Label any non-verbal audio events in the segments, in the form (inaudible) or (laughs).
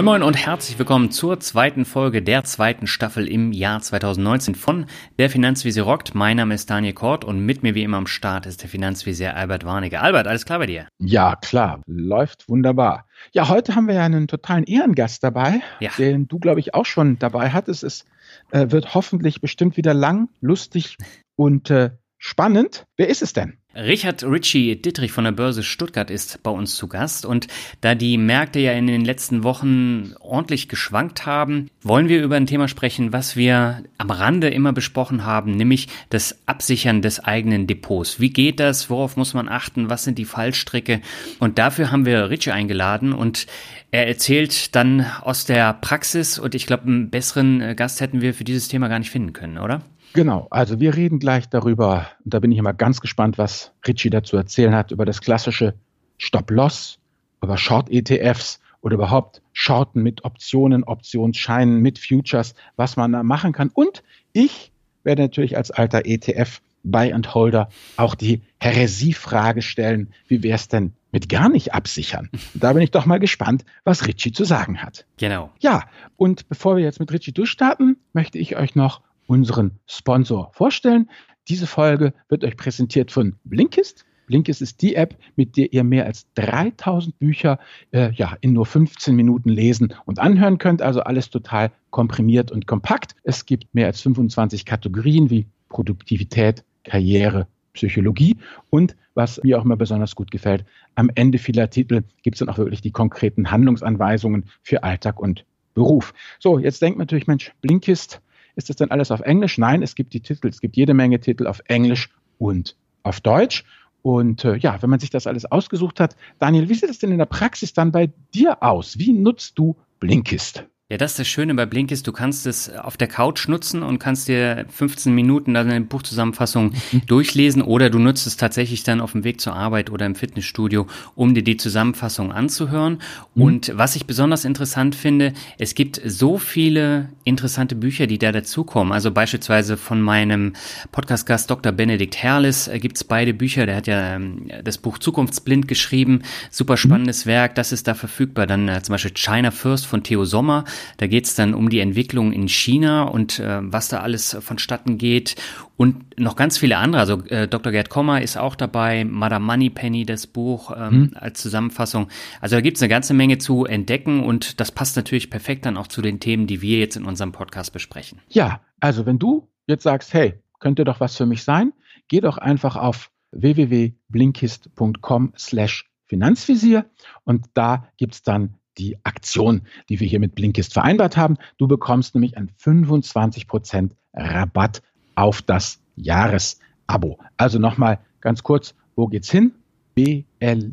Moin Moin und herzlich willkommen zur zweiten Folge der zweiten Staffel im Jahr 2019 von der Finanzvisier rockt. Mein Name ist Daniel Kort und mit mir wie immer am Start ist der Finanzvisier Albert Warnecke. Albert, alles klar bei dir? Ja, klar, läuft wunderbar. Ja, heute haben wir ja einen totalen Ehrengast dabei, ja. den du, glaube ich, auch schon dabei hattest. Es äh, wird hoffentlich bestimmt wieder lang, lustig und äh, spannend. Wer ist es denn? Richard Ritchie Dittrich von der Börse Stuttgart ist bei uns zu Gast und da die Märkte ja in den letzten Wochen ordentlich geschwankt haben, wollen wir über ein Thema sprechen, was wir am Rande immer besprochen haben, nämlich das Absichern des eigenen Depots. Wie geht das? Worauf muss man achten? Was sind die Fallstricke? Und dafür haben wir Ritchie eingeladen und er erzählt dann aus der Praxis und ich glaube, einen besseren Gast hätten wir für dieses Thema gar nicht finden können, oder? Genau, also wir reden gleich darüber, und da bin ich immer ganz gespannt, was Richie dazu erzählen hat, über das klassische Stop-Loss, über Short-ETFs oder überhaupt Shorten mit Optionen, Optionsscheinen, mit Futures, was man da machen kann. Und ich werde natürlich als alter ETF Buy and Holder auch die Heresiefrage stellen, wie wäre es denn mit gar nicht absichern? Da bin ich doch mal gespannt, was Richie zu sagen hat. Genau. Ja, und bevor wir jetzt mit Richie durchstarten, möchte ich euch noch unseren Sponsor vorstellen. Diese Folge wird euch präsentiert von Blinkist. Blinkist ist die App, mit der ihr mehr als 3000 Bücher äh, ja, in nur 15 Minuten lesen und anhören könnt. Also alles total komprimiert und kompakt. Es gibt mehr als 25 Kategorien wie Produktivität, Karriere, Psychologie und was mir auch immer besonders gut gefällt, am Ende vieler Titel gibt es dann auch wirklich die konkreten Handlungsanweisungen für Alltag und Beruf. So, jetzt denkt man natürlich, Mensch, Blinkist, ist das dann alles auf Englisch? Nein, es gibt die Titel, es gibt jede Menge Titel auf Englisch und auf Deutsch. Und äh, ja, wenn man sich das alles ausgesucht hat, Daniel, wie sieht es denn in der Praxis dann bei dir aus? Wie nutzt du Blinkist? Ja, das ist das Schöne bei Blinkist. Du kannst es auf der Couch nutzen und kannst dir 15 Minuten dann eine Buchzusammenfassung (laughs) durchlesen oder du nutzt es tatsächlich dann auf dem Weg zur Arbeit oder im Fitnessstudio, um dir die Zusammenfassung anzuhören. Mhm. Und was ich besonders interessant finde, es gibt so viele interessante Bücher, die da dazukommen. Also beispielsweise von meinem Podcast-Gast Dr. Benedikt Herrlis äh, gibt's beide Bücher. Der hat ja ähm, das Buch Zukunftsblind geschrieben. Super mhm. spannendes mhm. Werk. Das ist da verfügbar. Dann äh, zum Beispiel China First von Theo Sommer. Da geht es dann um die Entwicklung in China und äh, was da alles vonstatten geht und noch ganz viele andere. Also äh, Dr. Gerd Kommer ist auch dabei, Madame Moneypenny, das Buch ähm, hm. als Zusammenfassung. Also da gibt es eine ganze Menge zu entdecken und das passt natürlich perfekt dann auch zu den Themen, die wir jetzt in unserem Podcast besprechen. Ja, also wenn du jetzt sagst, hey, könnte doch was für mich sein, geh doch einfach auf www.blinkist.com slash Finanzvisier und da gibt's dann die Aktion, die wir hier mit Blinkist vereinbart haben. Du bekommst nämlich einen 25% Rabatt auf das Jahresabo. Also nochmal ganz kurz, wo geht's hin? B-L-I-N-K-I-S-T,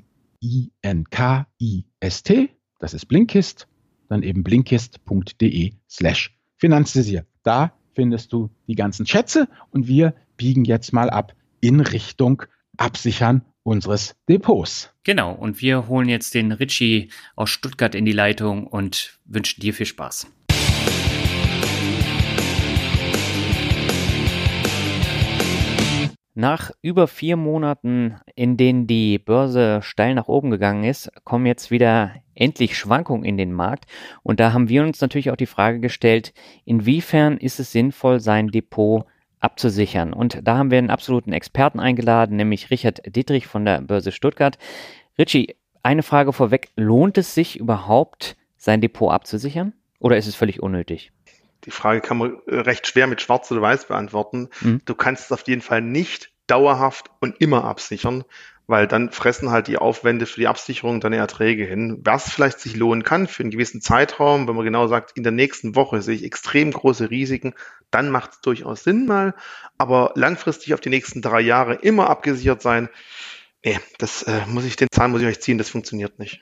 das ist Blinkist, dann eben blinkist.de slash Finanzvisier. Da findest du die ganzen Schätze und wir biegen jetzt mal ab in Richtung Absichern unseres Depots. Genau, und wir holen jetzt den Ritchie aus Stuttgart in die Leitung und wünschen dir viel Spaß. Nach über vier Monaten, in denen die Börse steil nach oben gegangen ist, kommen jetzt wieder endlich Schwankungen in den Markt. Und da haben wir uns natürlich auch die Frage gestellt, inwiefern ist es sinnvoll, sein Depot abzusichern. Und da haben wir einen absoluten Experten eingeladen, nämlich Richard Dietrich von der Börse Stuttgart. Richie, eine Frage vorweg. Lohnt es sich überhaupt, sein Depot abzusichern? Oder ist es völlig unnötig? Die Frage kann man äh, recht schwer mit Schwarz oder Weiß beantworten. Mhm. Du kannst es auf jeden Fall nicht dauerhaft und immer absichern, weil dann fressen halt die Aufwände für die Absicherung deine Erträge hin. Was vielleicht sich lohnen kann für einen gewissen Zeitraum, wenn man genau sagt, in der nächsten Woche sehe ich extrem große Risiken, dann macht es durchaus Sinn mal. Aber langfristig auf die nächsten drei Jahre immer abgesichert sein, nee, das äh, muss ich, den Zahn muss ich euch ziehen, das funktioniert nicht.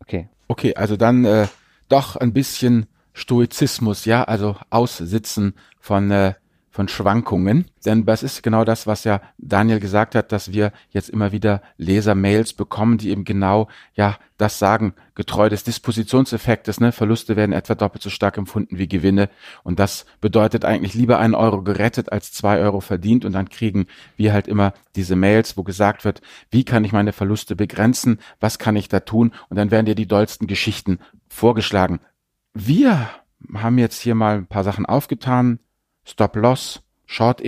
Okay. Okay, also dann äh, doch ein bisschen Stoizismus, ja, also Aussitzen von äh, von Schwankungen. Denn das ist genau das, was ja Daniel gesagt hat, dass wir jetzt immer wieder Leser-Mails bekommen, die eben genau, ja, das sagen, getreu des Dispositionseffektes, ne, Verluste werden etwa doppelt so stark empfunden wie Gewinne. Und das bedeutet eigentlich lieber einen Euro gerettet als zwei Euro verdient. Und dann kriegen wir halt immer diese Mails, wo gesagt wird, wie kann ich meine Verluste begrenzen? Was kann ich da tun? Und dann werden dir die dollsten Geschichten vorgeschlagen. Wir haben jetzt hier mal ein paar Sachen aufgetan. Stop Loss, Short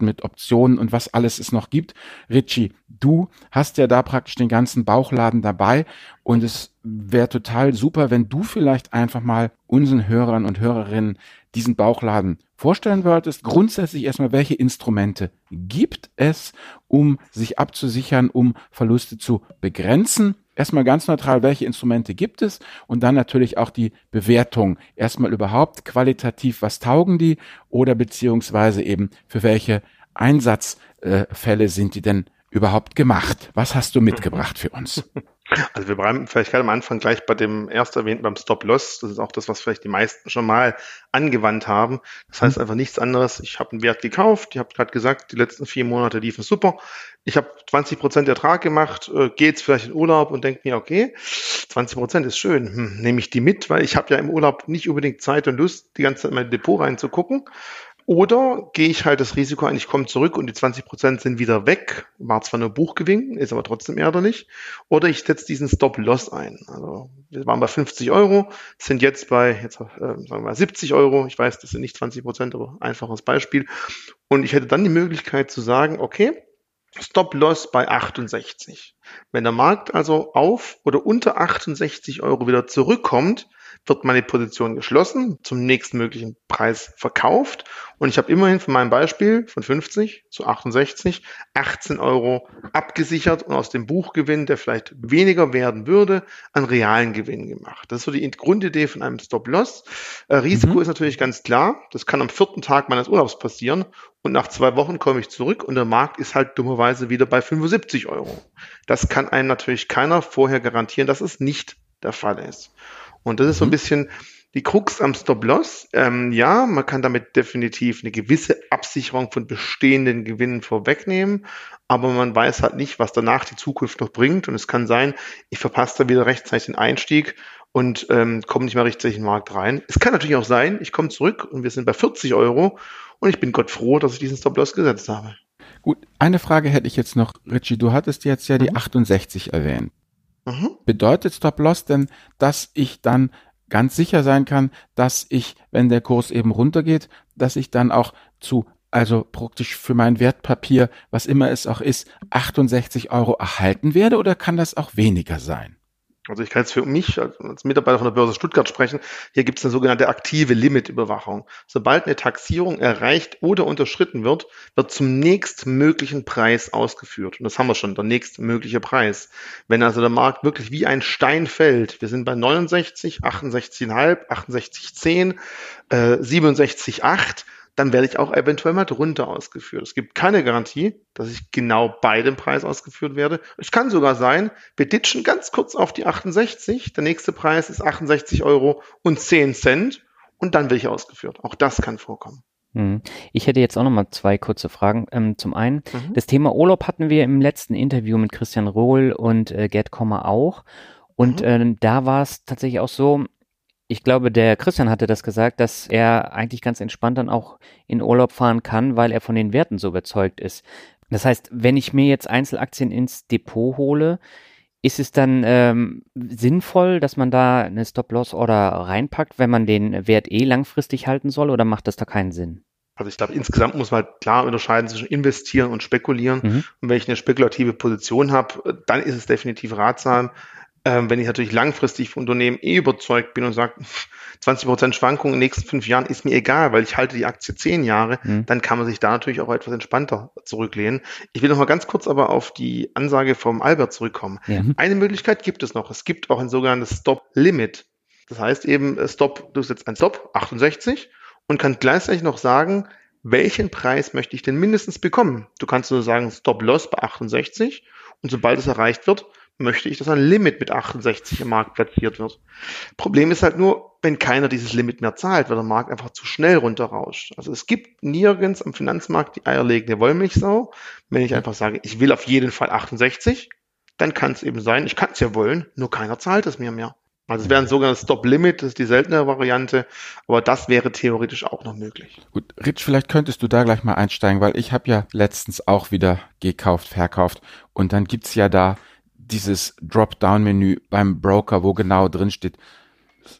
mit Optionen und was alles es noch gibt. Richie, du hast ja da praktisch den ganzen Bauchladen dabei und es wäre total super, wenn du vielleicht einfach mal unseren Hörern und Hörerinnen diesen Bauchladen vorstellen wolltest. Grundsätzlich erstmal, welche Instrumente gibt es, um sich abzusichern, um Verluste zu begrenzen? Erstmal ganz neutral, welche Instrumente gibt es und dann natürlich auch die Bewertung. Erstmal überhaupt qualitativ, was taugen die oder beziehungsweise eben für welche Einsatzfälle sind die denn überhaupt gemacht? Was hast du mitgebracht für uns? (laughs) Also wir bleiben vielleicht gerade am Anfang gleich bei dem erst erwähnten beim Stop-Loss. Das ist auch das, was vielleicht die meisten schon mal angewandt haben. Das heißt mhm. einfach nichts anderes. Ich habe einen Wert gekauft. Ich habe gerade gesagt, die letzten vier Monate liefen super. Ich habe 20 Prozent Ertrag gemacht, äh, gehe jetzt vielleicht in Urlaub und denke mir, okay, 20 Prozent ist schön. Hm, nehme ich die mit, weil ich habe ja im Urlaub nicht unbedingt Zeit und Lust, die ganze Zeit in mein Depot reinzugucken. Oder gehe ich halt das Risiko ein, ich komme zurück und die 20 Prozent sind wieder weg. War zwar nur Buchgewinn, ist aber trotzdem ärgerlich. Oder ich setze diesen Stop-Loss ein. Also wir waren bei 50 Euro, sind jetzt bei, jetzt äh, sagen wir mal 70 Euro. Ich weiß, das sind nicht 20 Prozent, aber einfaches Beispiel. Und ich hätte dann die Möglichkeit zu sagen, okay, Stop-Loss bei 68. Wenn der Markt also auf oder unter 68 Euro wieder zurückkommt, wird meine Position geschlossen, zum nächstmöglichen Preis verkauft und ich habe immerhin von meinem Beispiel von 50 zu 68 18 Euro abgesichert und aus dem Buchgewinn, der vielleicht weniger werden würde, einen realen Gewinn gemacht. Das ist so die Grundidee von einem Stop-Loss. Äh, Risiko mhm. ist natürlich ganz klar. Das kann am vierten Tag meines Urlaubs passieren und nach zwei Wochen komme ich zurück und der Markt ist halt dummerweise wieder bei 75 Euro. Das kann einem natürlich keiner vorher garantieren, dass es nicht der Fall ist. Und das ist so ein mhm. bisschen die Krux am Stop-Loss. Ähm, ja, man kann damit definitiv eine gewisse Absicherung von bestehenden Gewinnen vorwegnehmen, aber man weiß halt nicht, was danach die Zukunft noch bringt. Und es kann sein, ich verpasse da wieder rechtzeitig den Einstieg und ähm, komme nicht mehr rechtzeitig in den Markt rein. Es kann natürlich auch sein, ich komme zurück und wir sind bei 40 Euro und ich bin Gott froh, dass ich diesen Stop-Loss gesetzt habe. Gut, eine Frage hätte ich jetzt noch, Richie. Du hattest jetzt ja die 68 mhm. erwähnt. Mhm. Bedeutet Stop-Loss denn, dass ich dann ganz sicher sein kann, dass ich, wenn der Kurs eben runtergeht, dass ich dann auch zu, also praktisch für mein Wertpapier, was immer es auch ist, 68 Euro erhalten werde oder kann das auch weniger sein? Also ich kann jetzt für mich als Mitarbeiter von der Börse Stuttgart sprechen. Hier gibt es eine sogenannte aktive Limitüberwachung. Sobald eine Taxierung erreicht oder unterschritten wird, wird zum nächstmöglichen Preis ausgeführt. Und das haben wir schon, der nächstmögliche Preis. Wenn also der Markt wirklich wie ein Stein fällt, wir sind bei 69, 68,5, 68,10, äh, 67,8, dann werde ich auch eventuell mal drunter ausgeführt. Es gibt keine Garantie, dass ich genau bei dem Preis ausgeführt werde. Es kann sogar sein, wir ditchen ganz kurz auf die 68, der nächste Preis ist 68 Euro und 10 Cent und dann werde ich ausgeführt. Auch das kann vorkommen. Hm. Ich hätte jetzt auch noch mal zwei kurze Fragen. Ähm, zum einen, mhm. das Thema Urlaub hatten wir im letzten Interview mit Christian Rohl und äh, Gerd Kommer auch. Und mhm. äh, da war es tatsächlich auch so, ich glaube, der Christian hatte das gesagt, dass er eigentlich ganz entspannt dann auch in Urlaub fahren kann, weil er von den Werten so überzeugt ist. Das heißt, wenn ich mir jetzt Einzelaktien ins Depot hole, ist es dann ähm, sinnvoll, dass man da eine Stop-Loss-Order reinpackt, wenn man den Wert eh langfristig halten soll, oder macht das da keinen Sinn? Also ich glaube, insgesamt muss man halt klar unterscheiden zwischen investieren und spekulieren. Mhm. Und wenn ich eine spekulative Position habe, dann ist es definitiv ratsam, ähm, wenn ich natürlich langfristig von Unternehmen eh überzeugt bin und sage, 20 (laughs) Prozent Schwankung in den nächsten fünf Jahren ist mir egal, weil ich halte die Aktie zehn Jahre, mhm. dann kann man sich da natürlich auch etwas entspannter zurücklehnen. Ich will noch mal ganz kurz aber auf die Ansage vom Albert zurückkommen. Ja. Eine Möglichkeit gibt es noch. Es gibt auch ein sogenanntes Stop-Limit. Das heißt eben, äh, Stop, du setzt ein Stop, 68, und kannst gleichzeitig noch sagen, welchen Preis möchte ich denn mindestens bekommen? Du kannst nur sagen, Stop-Loss bei 68 und sobald es erreicht wird, möchte ich, dass ein Limit mit 68 im Markt platziert wird. Problem ist halt nur, wenn keiner dieses Limit mehr zahlt, weil der Markt einfach zu schnell runterrauscht. Also es gibt nirgends am Finanzmarkt die eierlegende Wollmilchsau. Wenn ich einfach sage, ich will auf jeden Fall 68, dann kann es eben sein, ich kann es ja wollen, nur keiner zahlt es mir mehr. Also es wäre ein sogenanntes Stop-Limit, das ist die seltene Variante, aber das wäre theoretisch auch noch möglich. Gut, Rich, vielleicht könntest du da gleich mal einsteigen, weil ich habe ja letztens auch wieder gekauft, verkauft und dann gibt's ja da dieses Dropdown-Menü beim Broker, wo genau drin steht,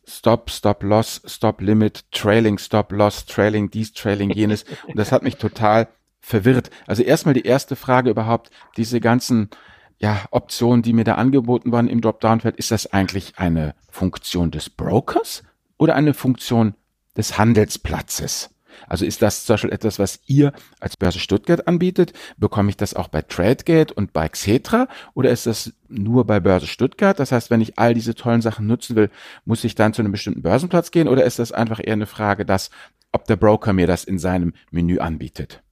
Stop, Stop Loss, Stop Limit, Trailing, Stop Loss, Trailing dies, Trailing jenes. Und das hat mich total verwirrt. Also erstmal die erste Frage überhaupt, diese ganzen ja, Optionen, die mir da angeboten waren im Dropdown-Feld, ist das eigentlich eine Funktion des Brokers oder eine Funktion des Handelsplatzes? Also ist das zum Beispiel etwas, was ihr als Börse Stuttgart anbietet? Bekomme ich das auch bei TradeGate und bei Xetra? Oder ist das nur bei Börse Stuttgart? Das heißt, wenn ich all diese tollen Sachen nutzen will, muss ich dann zu einem bestimmten Börsenplatz gehen? Oder ist das einfach eher eine Frage, dass, ob der Broker mir das in seinem Menü anbietet?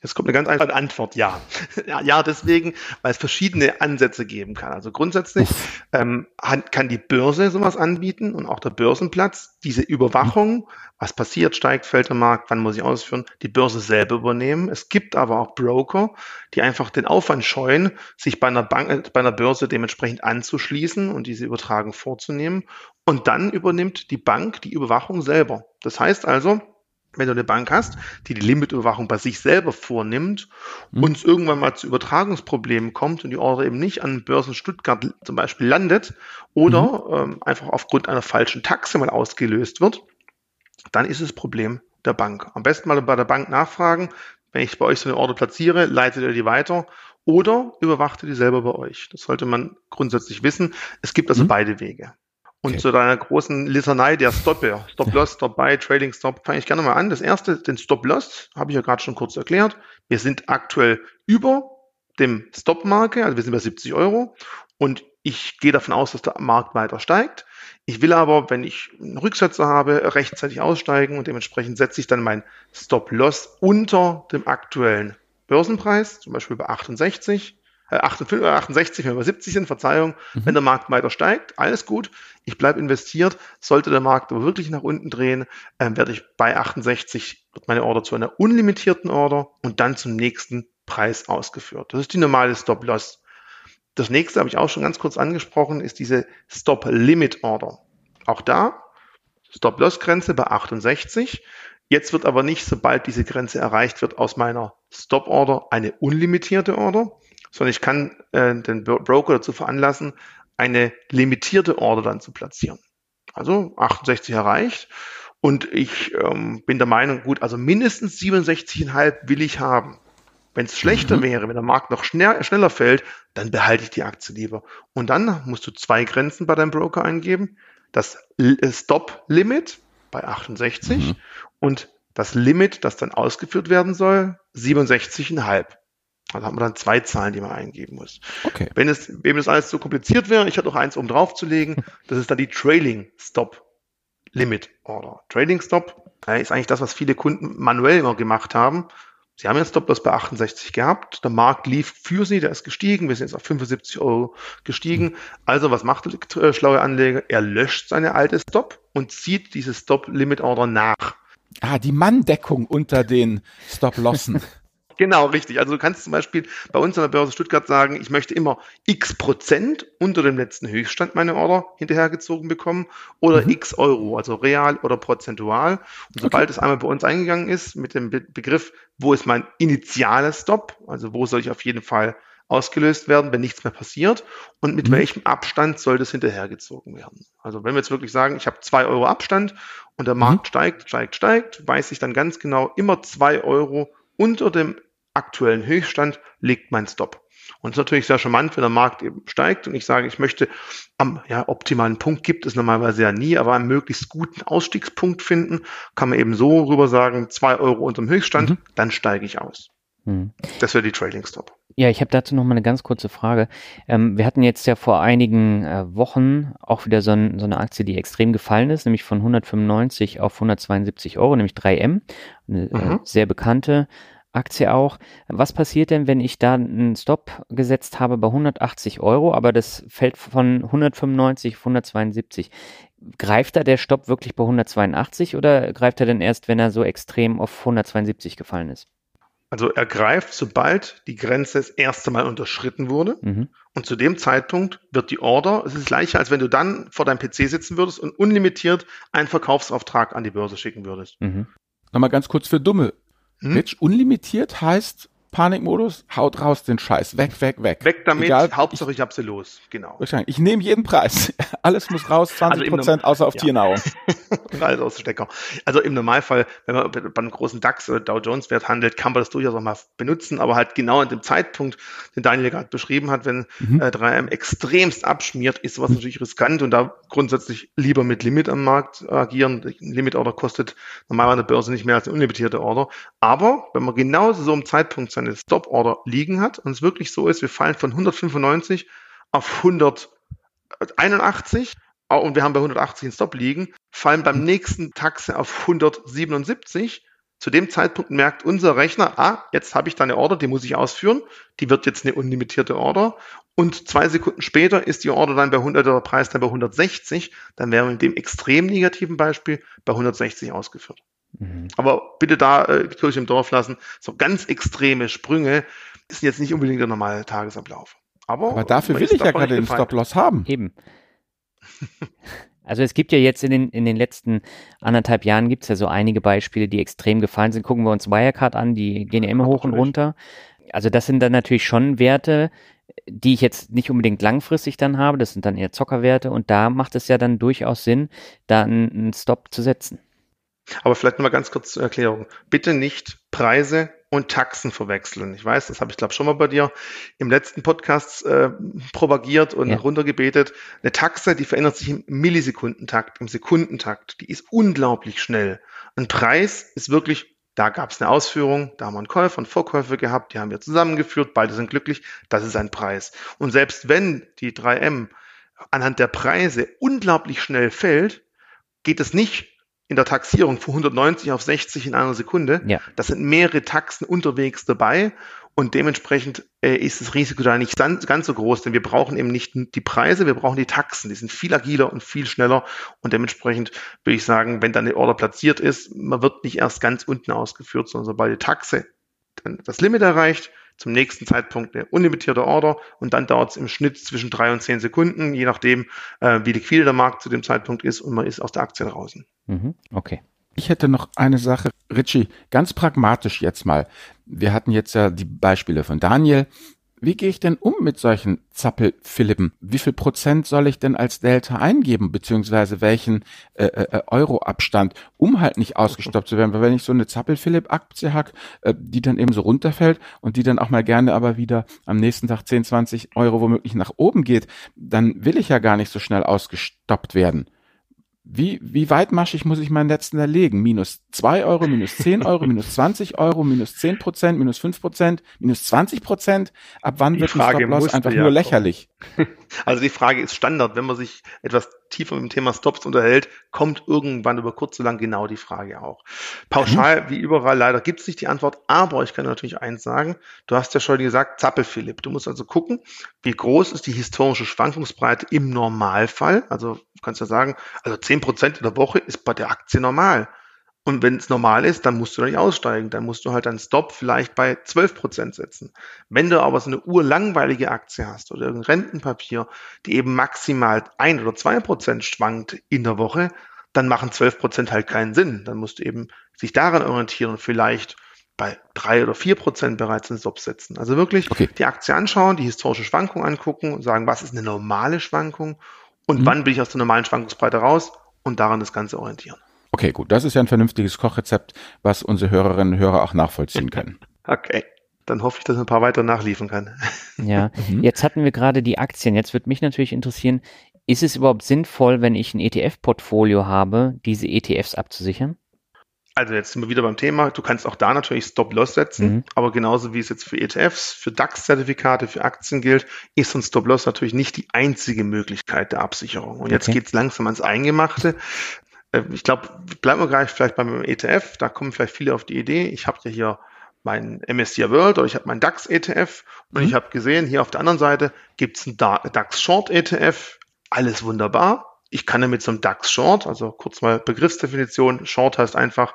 Jetzt kommt eine ganz einfache Antwort, (laughs) ja. ja. Deswegen, weil es verschiedene Ansätze geben kann. Also grundsätzlich ähm, kann die Börse sowas anbieten und auch der Börsenplatz diese Überwachung, was passiert, steigt, fällt der Markt, wann muss ich ausführen, die Börse selber übernehmen. Es gibt aber auch Broker, die einfach den Aufwand scheuen, sich bei einer Bank, äh, bei einer Börse dementsprechend anzuschließen und diese Übertragung vorzunehmen. Und dann übernimmt die Bank die Überwachung selber. Das heißt also, wenn du eine Bank hast, die die Limitüberwachung bei sich selber vornimmt mhm. und es irgendwann mal zu Übertragungsproblemen kommt und die Order eben nicht an Börsen Stuttgart zum Beispiel landet oder mhm. ähm, einfach aufgrund einer falschen Taxe mal ausgelöst wird, dann ist es Problem der Bank. Am besten mal bei der Bank nachfragen, wenn ich bei euch so eine Order platziere, leitet ihr die weiter oder überwacht ihr die selber bei euch. Das sollte man grundsätzlich wissen. Es gibt also mhm. beide Wege. Und okay. zu deiner großen Litanei der Stopper, Stop-Loss, Stop-Buy, Trading Stop, fange ich gerne mal an. Das erste, den Stop-Loss, habe ich ja gerade schon kurz erklärt. Wir sind aktuell über dem Stop-Marke, also wir sind bei 70 Euro. Und ich gehe davon aus, dass der Markt weiter steigt. Ich will aber, wenn ich Rücksätze habe, rechtzeitig aussteigen und dementsprechend setze ich dann mein Stop-Loss unter dem aktuellen Börsenpreis, zum Beispiel bei 68 58, 68, wenn wir 70 sind, Verzeihung, mhm. wenn der Markt weiter steigt, alles gut, ich bleibe investiert. Sollte der Markt aber wirklich nach unten drehen, äh, werde ich bei 68, wird meine Order zu einer unlimitierten Order und dann zum nächsten Preis ausgeführt. Das ist die normale Stop-Loss. Das nächste habe ich auch schon ganz kurz angesprochen, ist diese Stop-Limit-Order. Auch da Stop-Loss-Grenze bei 68. Jetzt wird aber nicht, sobald diese Grenze erreicht wird, aus meiner Stop-Order eine unlimitierte Order, sondern ich kann äh, den Broker dazu veranlassen, eine limitierte Order dann zu platzieren. Also 68 erreicht. Und ich ähm, bin der Meinung, gut, also mindestens 67,5 will ich haben. Wenn es schlechter mhm. wäre, wenn der Markt noch schnell, schneller fällt, dann behalte ich die Aktie lieber. Und dann musst du zwei Grenzen bei deinem Broker eingeben. Das äh, Stop-Limit bei 68 mhm. und das Limit, das dann ausgeführt werden soll, 67,5. Also hat man dann zwei Zahlen, die man eingeben muss. Okay. Wenn es, wem das alles zu kompliziert wäre, ich hatte noch eins, um drauf zu legen, (laughs) das ist dann die Trailing Stop Limit Order. Trailing Stop ist eigentlich das, was viele Kunden manuell immer gemacht haben. Sie haben jetzt Stop-Loss bei 68 gehabt. Der Markt lief für Sie, der ist gestiegen. Wir sind jetzt auf 75 Euro gestiegen. Also was macht der äh, schlaue Anleger? Er löscht seine alte Stop und zieht diese Stop-Limit-Order nach. Ah, die Manndeckung unter den Stop-Lossen. (laughs) Genau, richtig. Also du kannst zum Beispiel bei uns an der Börse Stuttgart sagen, ich möchte immer x Prozent unter dem letzten Höchststand meine Order hinterhergezogen bekommen oder mhm. x Euro, also real oder prozentual. Und sobald okay. es einmal bei uns eingegangen ist mit dem Be Begriff, wo ist mein initialer Stop, also wo soll ich auf jeden Fall ausgelöst werden, wenn nichts mehr passiert und mit mhm. welchem Abstand soll das hinterhergezogen werden. Also wenn wir jetzt wirklich sagen, ich habe zwei Euro Abstand und der Markt mhm. steigt, steigt, steigt, weiß ich dann ganz genau immer zwei Euro unter dem aktuellen Höchststand liegt mein Stop. Und es ist natürlich sehr charmant, wenn der Markt eben steigt und ich sage, ich möchte am ja, optimalen Punkt gibt es normalerweise ja nie, aber einen möglichst guten Ausstiegspunkt finden, kann man eben so rüber sagen, zwei Euro unter dem Höchststand, mhm. dann steige ich aus. Mhm. Das wäre die Trading Stop. Ja, ich habe dazu noch mal eine ganz kurze Frage. Ähm, wir hatten jetzt ja vor einigen äh, Wochen auch wieder so, ein, so, eine Aktie, die extrem gefallen ist, nämlich von 195 auf 172 Euro, nämlich 3M, eine äh, mhm. äh, sehr bekannte Aktie auch. Was passiert denn, wenn ich da einen Stop gesetzt habe bei 180 Euro, aber das fällt von 195 auf 172? Greift da der Stopp wirklich bei 182 oder greift er denn erst, wenn er so extrem auf 172 gefallen ist? Also er greift, sobald die Grenze das erste Mal unterschritten wurde. Mhm. Und zu dem Zeitpunkt wird die Order, es ist gleicher, als wenn du dann vor deinem PC sitzen würdest und unlimitiert einen Verkaufsauftrag an die Börse schicken würdest. Mhm. Nochmal ganz kurz für Dumme. Hm? Rich, unlimitiert heißt, Panikmodus, haut raus den Scheiß, weg, weg, weg. Weg damit, Egal, Hauptsache ich, ich hab sie los, genau. Ich nehme jeden Preis. (laughs) Alles muss raus, 20 also Prozent, außer auf ja. Tiernahrung. (laughs) Alles aus Stecker. Also im Normalfall, wenn man bei einem großen DAX oder Dow Jones Wert handelt, kann man das durchaus auch mal benutzen, aber halt genau an dem Zeitpunkt, den Daniel gerade beschrieben hat, wenn mhm. äh, 3M extremst abschmiert, ist sowas natürlich riskant und da grundsätzlich lieber mit Limit am Markt agieren. Limit Order kostet normalerweise an der Börse nicht mehr als eine unlimitierte Order. Aber wenn man genauso so im Zeitpunkt seine Stop-Order liegen hat und es wirklich so ist, wir fallen von 195 auf 181 und wir haben bei 180 einen Stop liegen, fallen beim nächsten Taxe auf 177. Zu dem Zeitpunkt merkt unser Rechner, ah, jetzt habe ich da eine Order, die muss ich ausführen. Die wird jetzt eine unlimitierte Order. Und zwei Sekunden später ist die Order dann bei 100, der Preis dann bei 160. Dann wären wir in dem extrem negativen Beispiel bei 160 ausgeführt. Mhm. Aber bitte da äh, Kirche im Dorf lassen. So ganz extreme Sprünge ist jetzt nicht unbedingt der normale Tagesablauf. Aber, Aber dafür will ich ja gerade den Stop-Loss haben. Eben. Also es gibt ja jetzt in den, in den letzten anderthalb Jahren gibt es ja so einige Beispiele, die extrem gefallen sind. Gucken wir uns Wirecard an, die gehen ja immer hoch und runter. Also das sind dann natürlich schon Werte, die ich jetzt nicht unbedingt langfristig dann habe. Das sind dann eher Zockerwerte und da macht es ja dann durchaus Sinn, da einen, einen Stop zu setzen. Aber vielleicht nochmal ganz kurz zur Erklärung. Bitte nicht Preise und Taxen verwechseln. Ich weiß, das habe ich glaube schon mal bei dir im letzten Podcast äh, propagiert und ja. runtergebetet. Eine Taxe, die verändert sich im Millisekundentakt, im Sekundentakt. Die ist unglaublich schnell. Ein Preis ist wirklich, da gab es eine Ausführung, da haben wir einen Käufer und Verkäufer gehabt, die haben wir zusammengeführt, beide sind glücklich, das ist ein Preis. Und selbst wenn die 3M anhand der Preise unglaublich schnell fällt, geht es nicht in der Taxierung von 190 auf 60 in einer Sekunde. Ja. Das sind mehrere Taxen unterwegs dabei und dementsprechend äh, ist das Risiko da nicht ganz, ganz so groß, denn wir brauchen eben nicht die Preise, wir brauchen die Taxen. Die sind viel agiler und viel schneller und dementsprechend würde ich sagen, wenn dann eine Order platziert ist, man wird nicht erst ganz unten ausgeführt, sondern sobald die Taxe dann das Limit erreicht, zum nächsten Zeitpunkt eine unlimitierte Order und dann dauert es im Schnitt zwischen drei und zehn Sekunden, je nachdem, äh, wie liquide der Markt zu dem Zeitpunkt ist und man ist aus der Aktie draußen. Mhm, okay. Ich hätte noch eine Sache, Richie, ganz pragmatisch jetzt mal. Wir hatten jetzt ja die Beispiele von Daniel. Wie gehe ich denn um mit solchen Zappel-Philippen? Wie viel Prozent soll ich denn als Delta eingeben, beziehungsweise welchen äh, äh, Euro-Abstand, um halt nicht ausgestoppt zu werden? Weil wenn ich so eine Zappel-Philipp-Aktie hack, äh, die dann eben so runterfällt und die dann auch mal gerne aber wieder am nächsten Tag 10, 20 Euro womöglich nach oben geht, dann will ich ja gar nicht so schnell ausgestoppt werden. Wie, wie weitmaschig muss ich meinen letzten erlegen? Minus zwei Euro, minus zehn Euro, (laughs) minus zwanzig Euro, minus zehn Prozent, minus fünf Prozent, minus zwanzig Prozent? Ab wann die wird Frage ein Stop-Loss einfach ja nur lächerlich? (laughs) Also die Frage ist Standard. Wenn man sich etwas tiefer mit dem Thema Stops unterhält, kommt irgendwann über kurz oder lang genau die Frage auch. Pauschal, mhm. wie überall, leider gibt es nicht die Antwort, aber ich kann natürlich eins sagen. Du hast ja schon gesagt, Zappel Philipp. Du musst also gucken, wie groß ist die historische Schwankungsbreite im Normalfall. Also du kannst ja sagen, also zehn Prozent in der Woche ist bei der Aktie normal. Und wenn es normal ist, dann musst du nicht aussteigen. Dann musst du halt einen Stop vielleicht bei 12% setzen. Wenn du aber so eine urlangweilige Aktie hast oder ein Rentenpapier, die eben maximal ein oder zwei Prozent schwankt in der Woche, dann machen 12% halt keinen Sinn. Dann musst du eben sich daran orientieren und vielleicht bei drei oder vier Prozent bereits einen Stop setzen. Also wirklich okay. die Aktie anschauen, die historische Schwankung angucken und sagen, was ist eine normale Schwankung und mhm. wann bin ich aus der normalen Schwankungsbreite raus und daran das Ganze orientieren. Okay, gut. Das ist ja ein vernünftiges Kochrezept, was unsere Hörerinnen und Hörer auch nachvollziehen können. (laughs) okay. Dann hoffe ich, dass ich ein paar weiter nachliefern kann. Ja, (laughs) mhm. jetzt hatten wir gerade die Aktien. Jetzt würde mich natürlich interessieren, ist es überhaupt sinnvoll, wenn ich ein ETF-Portfolio habe, diese ETFs abzusichern? Also jetzt sind wir wieder beim Thema. Du kannst auch da natürlich Stop-Loss setzen, mhm. aber genauso wie es jetzt für ETFs, für DAX-Zertifikate, für Aktien gilt, ist ein Stop-Loss natürlich nicht die einzige Möglichkeit der Absicherung. Und okay. jetzt geht es langsam ans Eingemachte. Äh, ich glaube, bleiben wir gleich vielleicht beim ETF. Da kommen vielleicht viele auf die Idee. Ich habe ja hier meinen MSCI World oder ich habe meinen DAX ETF und mhm. ich habe gesehen, hier auf der anderen Seite gibt es einen DAX Short ETF. Alles wunderbar. Ich kann damit zum DAX Short, also kurz mal Begriffsdefinition. Short heißt einfach,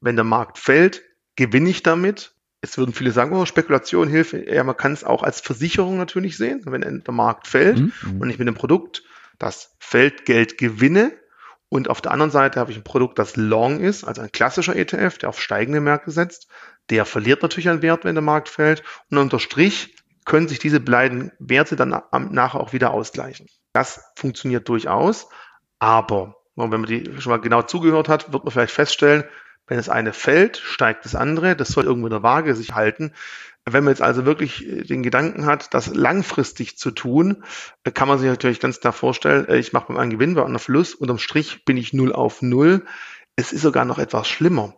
wenn der Markt fällt, gewinne ich damit. Jetzt würden viele sagen, oh, Spekulation, Hilfe. Ja, man kann es auch als Versicherung natürlich sehen. Wenn der Markt fällt mhm. und ich mit dem Produkt das Feldgeld gewinne, Und auf der anderen Seite habe ich ein Produkt, das long ist, also ein klassischer ETF, der auf steigende Märkte setzt. Der verliert natürlich an Wert, wenn der Markt fällt. Und unter Strich können sich diese beiden Werte dann nachher auch wieder ausgleichen. Das funktioniert durchaus. Aber wenn man die schon mal genau zugehört hat, wird man vielleicht feststellen, wenn das eine fällt, steigt das andere. Das soll irgendwo in der Waage sich halten. Wenn man jetzt also wirklich äh, den Gedanken hat, das langfristig zu tun, äh, kann man sich natürlich ganz klar vorstellen, äh, ich mache beim einen Gewinn, bei einem Fluss, unterm Strich bin ich null auf null. Es ist sogar noch etwas schlimmer.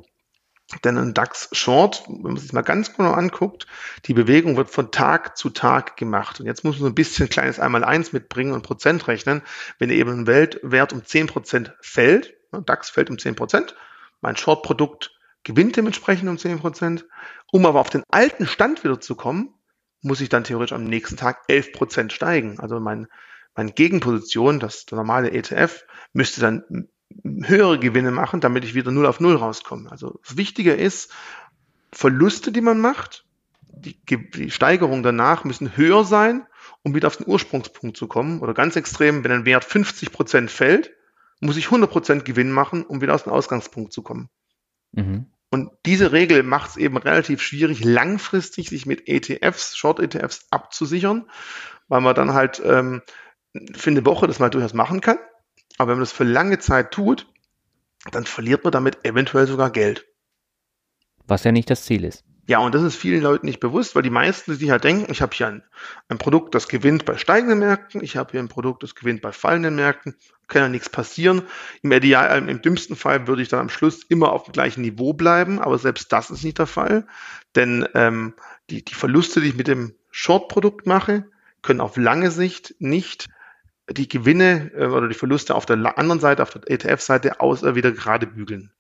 Denn ein DAX Short, wenn man sich mal ganz genau anguckt, die Bewegung wird von Tag zu Tag gemacht. Und jetzt muss man so ein bisschen kleines Einmal-Eins mitbringen und Prozent rechnen. Wenn eben ein Weltwert um zehn Prozent fällt, DAX fällt um zehn Prozent, mein Short-Produkt gewinnt dementsprechend um zehn Prozent. Um aber auf den alten Stand wieder zu kommen, muss ich dann theoretisch am nächsten Tag elf Prozent steigen. Also mein, meine Gegenposition, das normale ETF, müsste dann höhere Gewinne machen, damit ich wieder null auf null rauskomme. Also wichtiger ist, Verluste, die man macht, die, die Steigerung danach müssen höher sein, um wieder auf den Ursprungspunkt zu kommen. Oder ganz extrem, wenn ein Wert 50 Prozent fällt, muss ich 100 Prozent Gewinn machen, um wieder aus dem Ausgangspunkt zu kommen. Mhm. Und diese Regel macht es eben relativ schwierig, langfristig sich mit ETFs, Short-ETFs abzusichern, weil man dann halt ähm, für eine Woche das mal durchaus machen kann. Aber wenn man das für lange Zeit tut, dann verliert man damit eventuell sogar Geld. Was ja nicht das Ziel ist. Ja, und das ist vielen Leuten nicht bewusst, weil die meisten sich halt denken, ich habe hier ein, ein, Produkt, das gewinnt bei steigenden Märkten, ich habe hier ein Produkt, das gewinnt bei fallenden Märkten, kann ja nichts passieren. Im Ideal, im dümmsten Fall würde ich dann am Schluss immer auf dem gleichen Niveau bleiben, aber selbst das ist nicht der Fall, denn ähm, die, die Verluste, die ich mit dem Short-Produkt mache, können auf lange Sicht nicht die Gewinne äh, oder die Verluste auf der anderen Seite, auf der ETF-Seite aus äh, wieder gerade bügeln.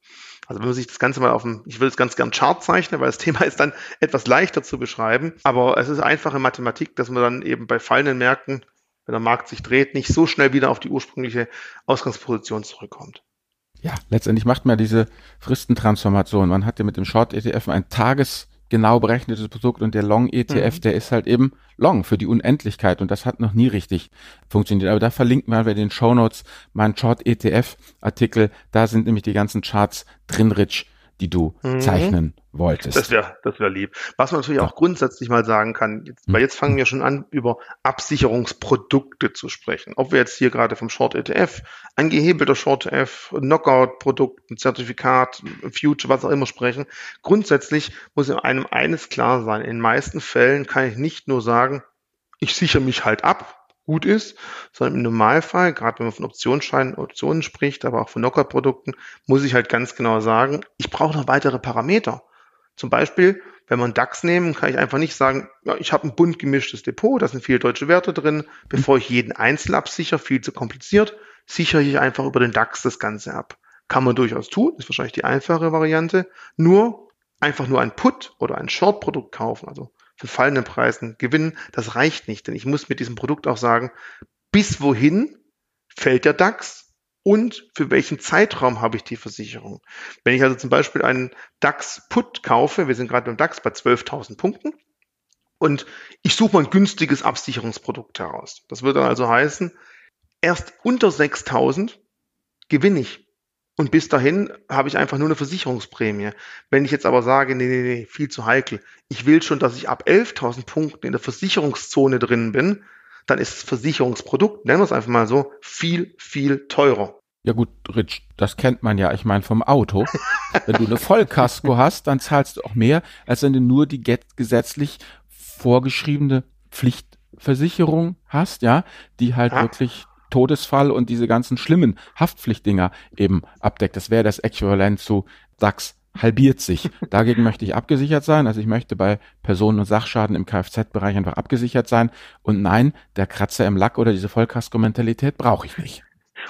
Also wenn man sich das Ganze mal auf dem, ich will es ganz gern Chart zeichnen, weil das (laughs) Thema ist dann etwas leichter zu beschreiben, aber es ist einfache Mathematik, dass man dann eben bei fallenden Märkten, wenn der Markt sich dreht, nicht so schnell wieder auf die ursprüngliche Ausgangsposition zurückkommt. Ja, letztendlich macht man diese Fristentransformation. Man hat ja mit dem Short ETF ein Tages genau berechnetes Produkt und der Long ETF, mhm. der ist halt eben Long für die Unendlichkeit und das hat noch nie richtig funktioniert. Aber da verlinken wir in den Show Notes meinen Short ETF Artikel. Da sind nämlich die ganzen Charts drin, Rich, die du mhm. zeichnen wolltest. Das wäre das wäre lieb. Was man natürlich auch grundsätzlich mal sagen kann, jetzt, weil jetzt fangen wir schon an, über Absicherungsprodukte zu sprechen. Ob wir jetzt hier gerade vom Short ETF, ein gehebelter Short ETF, Knockout-Produkt, ein Zertifikat, Future, was auch immer sprechen. Grundsätzlich muss in einem eines klar sein. In den meisten Fällen kann ich nicht nur sagen, ich sichere mich halt ab, gut ist, sondern im Normalfall, gerade wenn man von Optionsscheinen, Optionen spricht, aber auch von Knockout-Produkten, muss ich halt ganz genau sagen, ich brauche noch weitere Parameter. Zum Beispiel, wenn man DAX nehmen, kann ich einfach nicht sagen, ja, ich habe ein bunt gemischtes Depot, da sind viele deutsche Werte drin. Bevor ich jeden einzeln absichere, viel zu kompliziert, sichere ich einfach über den DAX das Ganze ab. Kann man durchaus tun, ist wahrscheinlich die einfache Variante. Nur einfach nur ein Put oder ein Short-Produkt kaufen, also für fallende Preisen gewinnen, das reicht nicht. Denn ich muss mit diesem Produkt auch sagen, bis wohin fällt der DAX und für welchen Zeitraum habe ich die Versicherung. Wenn ich also zum Beispiel einen DAX-Put kaufe, wir sind gerade beim DAX bei 12.000 Punkten, und ich suche mal ein günstiges Absicherungsprodukt heraus. Das würde dann also heißen, erst unter 6.000 gewinne ich. Und bis dahin habe ich einfach nur eine Versicherungsprämie. Wenn ich jetzt aber sage, nee, nee, nee, viel zu heikel. Ich will schon, dass ich ab 11.000 Punkten in der Versicherungszone drin bin, dann ist das Versicherungsprodukt, nennen wir es einfach mal so, viel, viel teurer. Ja gut, Rich, das kennt man ja, ich meine vom Auto. wenn du eine Vollkasko hast, dann zahlst du auch mehr, als wenn du nur die gesetzlich vorgeschriebene Pflichtversicherung hast, ja, die halt ja. wirklich Todesfall und diese ganzen schlimmen Haftpflichtdinger eben abdeckt. Das wäre das Äquivalent zu DAX halbiert sich. (laughs) Dagegen möchte ich abgesichert sein. Also ich möchte bei Personen- und Sachschaden im Kfz-Bereich einfach abgesichert sein. Und nein, der Kratzer im Lack oder diese Vollkasko-Mentalität brauche ich nicht.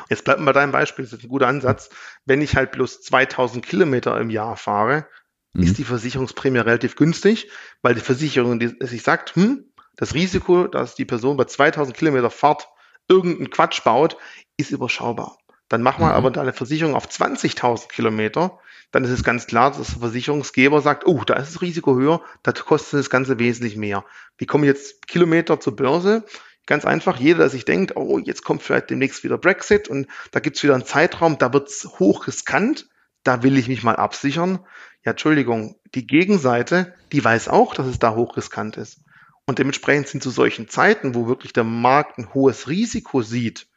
Jetzt bleibt mal dein Beispiel, das ist ein guter Ansatz. Wenn ich halt bloß 2000 Kilometer im Jahr fahre, mhm. ist die Versicherungsprämie relativ günstig, weil die Versicherung die sich sagt, hm, das Risiko, dass die Person bei 2000 Kilometer Fahrt irgendeinen Quatsch baut, ist überschaubar. Dann machen wir mhm. aber deine Versicherung auf 20.000 Kilometer dann ist es ganz klar, dass der Versicherungsgeber sagt, oh, da ist das Risiko höher, da kostet das Ganze wesentlich mehr. Wie komme ich jetzt Kilometer zur Börse? Ganz einfach, jeder, der sich denkt, oh, jetzt kommt vielleicht demnächst wieder Brexit und da gibt's wieder einen Zeitraum, da wird's hoch riskant, da will ich mich mal absichern. Ja, Entschuldigung, die Gegenseite, die weiß auch, dass es da hochriskant ist. Und dementsprechend sind zu solchen Zeiten, wo wirklich der Markt ein hohes Risiko sieht,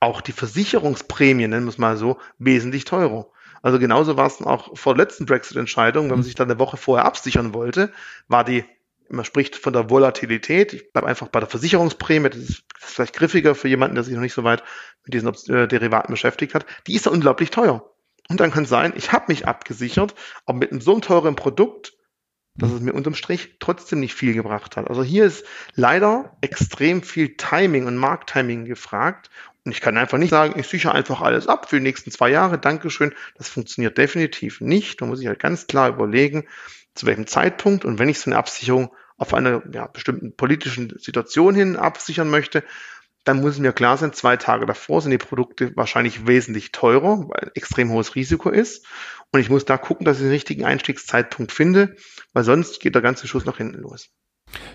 auch die Versicherungsprämien, nennen wir es mal so, wesentlich teurer. Also genauso war es auch vor der letzten Brexit-Entscheidung, wenn man sich dann eine Woche vorher absichern wollte, war die, man spricht von der Volatilität, ich bleibe einfach bei der Versicherungsprämie, das ist vielleicht griffiger für jemanden, der sich noch nicht so weit mit diesen äh, Derivaten beschäftigt hat, die ist ja unglaublich teuer. Und dann kann es sein, ich habe mich abgesichert, aber mit einem so teuren Produkt, dass es mir unterm Strich trotzdem nicht viel gebracht hat. Also hier ist leider extrem viel Timing und Markttiming gefragt. Und ich kann einfach nicht sagen, ich sichere einfach alles ab für die nächsten zwei Jahre. Dankeschön. Das funktioniert definitiv nicht. Da muss ich halt ganz klar überlegen, zu welchem Zeitpunkt und wenn ich so eine Absicherung auf eine ja, bestimmten politischen Situation hin absichern möchte, dann muss mir klar sein, zwei Tage davor sind die Produkte wahrscheinlich wesentlich teurer, weil ein extrem hohes Risiko ist. Und ich muss da gucken, dass ich den richtigen Einstiegszeitpunkt finde, weil sonst geht der ganze Schuss nach hinten los.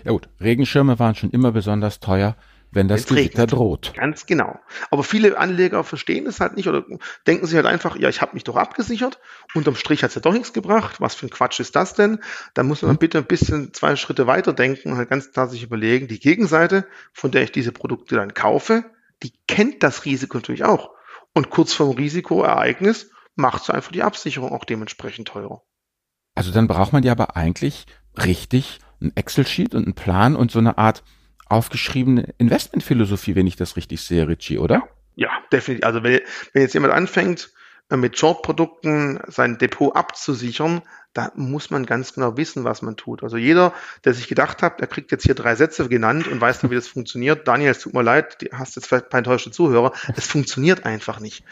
Ja gut, Regenschirme waren schon immer besonders teuer wenn das Gewitter droht. Ganz genau. Aber viele Anleger verstehen es halt nicht oder denken sich halt einfach, ja, ich habe mich doch abgesichert, unterm Strich hat es ja doch nichts gebracht, was für ein Quatsch ist das denn? Da muss man mhm. bitte ein bisschen zwei Schritte weiter denken und halt ganz klar sich überlegen, die Gegenseite, von der ich diese Produkte dann kaufe, die kennt das Risiko natürlich auch. Und kurz vorm Risikoereignis macht so einfach die Absicherung auch dementsprechend teurer. Also dann braucht man ja aber eigentlich richtig ein Excel-Sheet und einen Plan und so eine Art aufgeschriebene Investmentphilosophie, wenn ich das richtig sehe, Richie, oder? Ja, definitiv. Also wenn, wenn jetzt jemand anfängt, äh, mit Short-Produkten sein Depot abzusichern, da muss man ganz genau wissen, was man tut. Also jeder, der sich gedacht hat, er kriegt jetzt hier drei Sätze genannt und weiß dann, wie das funktioniert. Daniel, es tut mir leid, du hast jetzt vielleicht ein paar enttäuschte Zuhörer. Es funktioniert einfach nicht.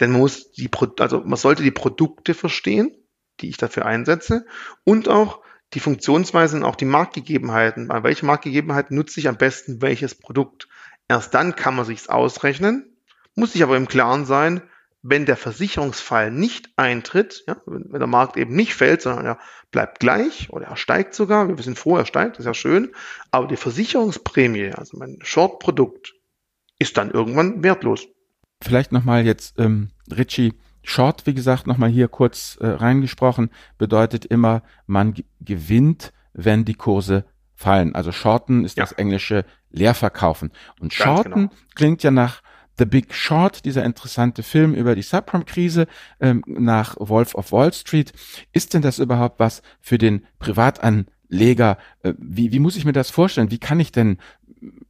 Denn man muss die, also man sollte die Produkte verstehen, die ich dafür einsetze und auch die Funktionsweise und auch die Marktgegebenheiten. Bei welchen Marktgegebenheiten nutze ich am besten welches Produkt? Erst dann kann man sich's ausrechnen, muss sich aber im Klaren sein, wenn der Versicherungsfall nicht eintritt, ja, wenn, der Markt eben nicht fällt, sondern er bleibt gleich oder er steigt sogar, wir wissen froh, er steigt, ist ja schön, aber die Versicherungsprämie, also mein Short-Produkt, ist dann irgendwann wertlos. Vielleicht nochmal jetzt, ähm, Richie, Short, wie gesagt, nochmal hier kurz äh, reingesprochen, bedeutet immer, man gewinnt, wenn die Kurse fallen. Also Shorten ist ja. das englische Leerverkaufen. Und Shorten genau. klingt ja nach The Big Short, dieser interessante Film über die Subprime-Krise ähm, nach Wolf of Wall Street. Ist denn das überhaupt was für den Privatanleger? Äh, wie, wie muss ich mir das vorstellen? Wie kann ich denn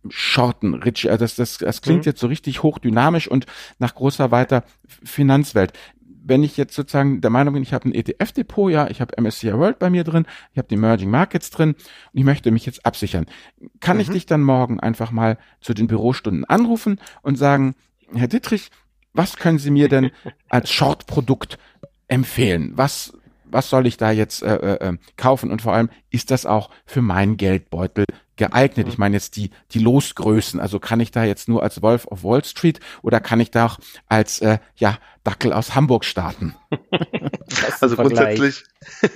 shorten, Richie. Also das, das, das klingt mhm. jetzt so richtig hochdynamisch und nach großer weiter Finanzwelt. Wenn ich jetzt sozusagen der Meinung bin, ich habe ein ETF-Depot, ja, ich habe MSCI World bei mir drin, ich habe die Emerging Markets drin und ich möchte mich jetzt absichern, kann mhm. ich dich dann morgen einfach mal zu den Bürostunden anrufen und sagen, Herr Dittrich, was können Sie mir denn (laughs) als Short-Produkt empfehlen? Was was soll ich da jetzt äh, äh, äh, kaufen und vor allem ist das auch für meinen Geldbeutel geeignet? Ich meine jetzt die die Losgrößen, also kann ich da jetzt nur als Wolf of Wall Street oder kann ich da auch als äh, ja Dackel aus Hamburg starten? (laughs) also grundsätzlich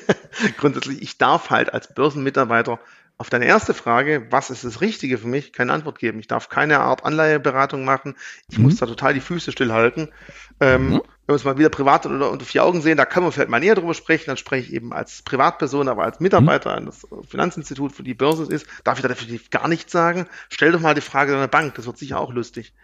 (laughs) grundsätzlich ich darf halt als Börsenmitarbeiter auf deine erste Frage, was ist das Richtige für mich, keine Antwort geben. Ich darf keine Art Anleiheberatung machen. Ich mhm. muss da total die Füße stillhalten. Ähm, mhm wenn wir uns mal wieder privat oder unter vier Augen sehen, da können wir vielleicht mal näher drüber sprechen. Dann spreche ich eben als Privatperson, aber als Mitarbeiter mhm. eines Finanzinstitut für die Börse ist, darf ich da definitiv gar nichts sagen. Stell doch mal die Frage deiner Bank, das wird sicher auch lustig.